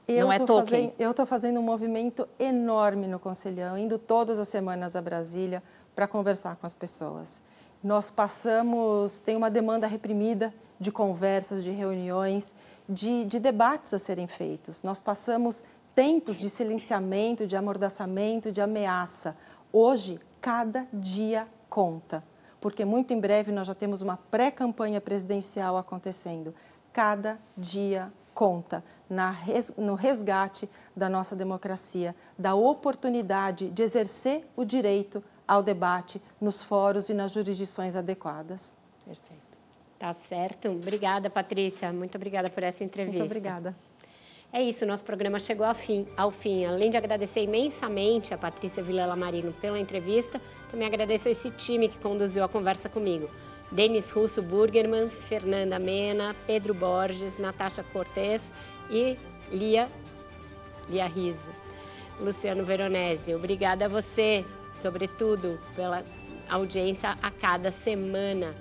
Eu Não é token? eu estou fazendo um movimento enorme no Conselhão, indo todas as semanas a Brasília para conversar com as pessoas. Nós passamos, tem uma demanda reprimida de conversas, de reuniões, de, de debates a serem feitos. Nós passamos tempos de silenciamento, de amordaçamento, de ameaça. Hoje, cada dia conta, porque muito em breve nós já temos uma pré-campanha presidencial acontecendo. Cada dia conta res, no resgate da nossa democracia, da oportunidade de exercer o direito ao debate nos fóruns e nas jurisdições adequadas. Perfeito. Tá certo. Obrigada, Patrícia. Muito obrigada por essa entrevista. Muito obrigada. É isso, nosso programa chegou ao fim, ao fim. Além de agradecer imensamente a Patrícia Vilela Marino pela entrevista, também agradeço esse time que conduziu a conversa comigo. Denis Russo Burgerman, Fernanda Mena, Pedro Borges, Natasha Cortes e Lia, Lia Riso. Luciano Veronese, obrigada a você, sobretudo, pela audiência a cada semana.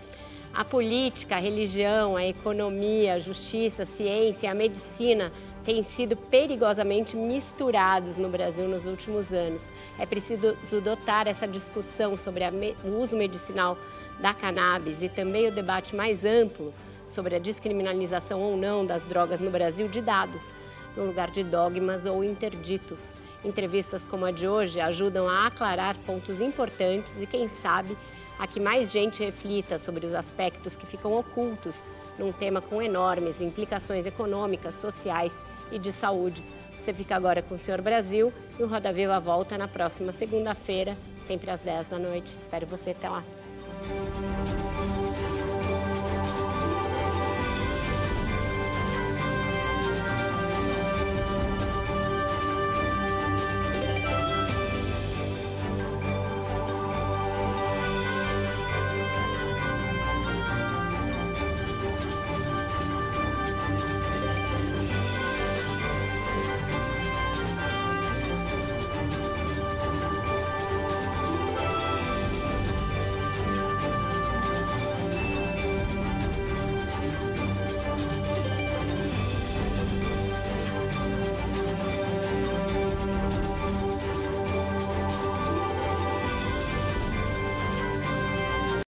A política, a religião, a economia, a justiça, a ciência, a medicina têm sido perigosamente misturados no Brasil nos últimos anos. É preciso dotar essa discussão sobre o uso medicinal da cannabis e também o debate mais amplo sobre a descriminalização ou não das drogas no Brasil de dados, no lugar de dogmas ou interditos. Entrevistas como a de hoje ajudam a aclarar pontos importantes e, quem sabe, a que mais gente reflita sobre os aspectos que ficam ocultos num tema com enormes implicações econômicas, sociais e de saúde. Você fica agora com o Senhor Brasil e o Roda Viva volta na próxima segunda-feira, sempre às 10 da noite. Espero você até lá.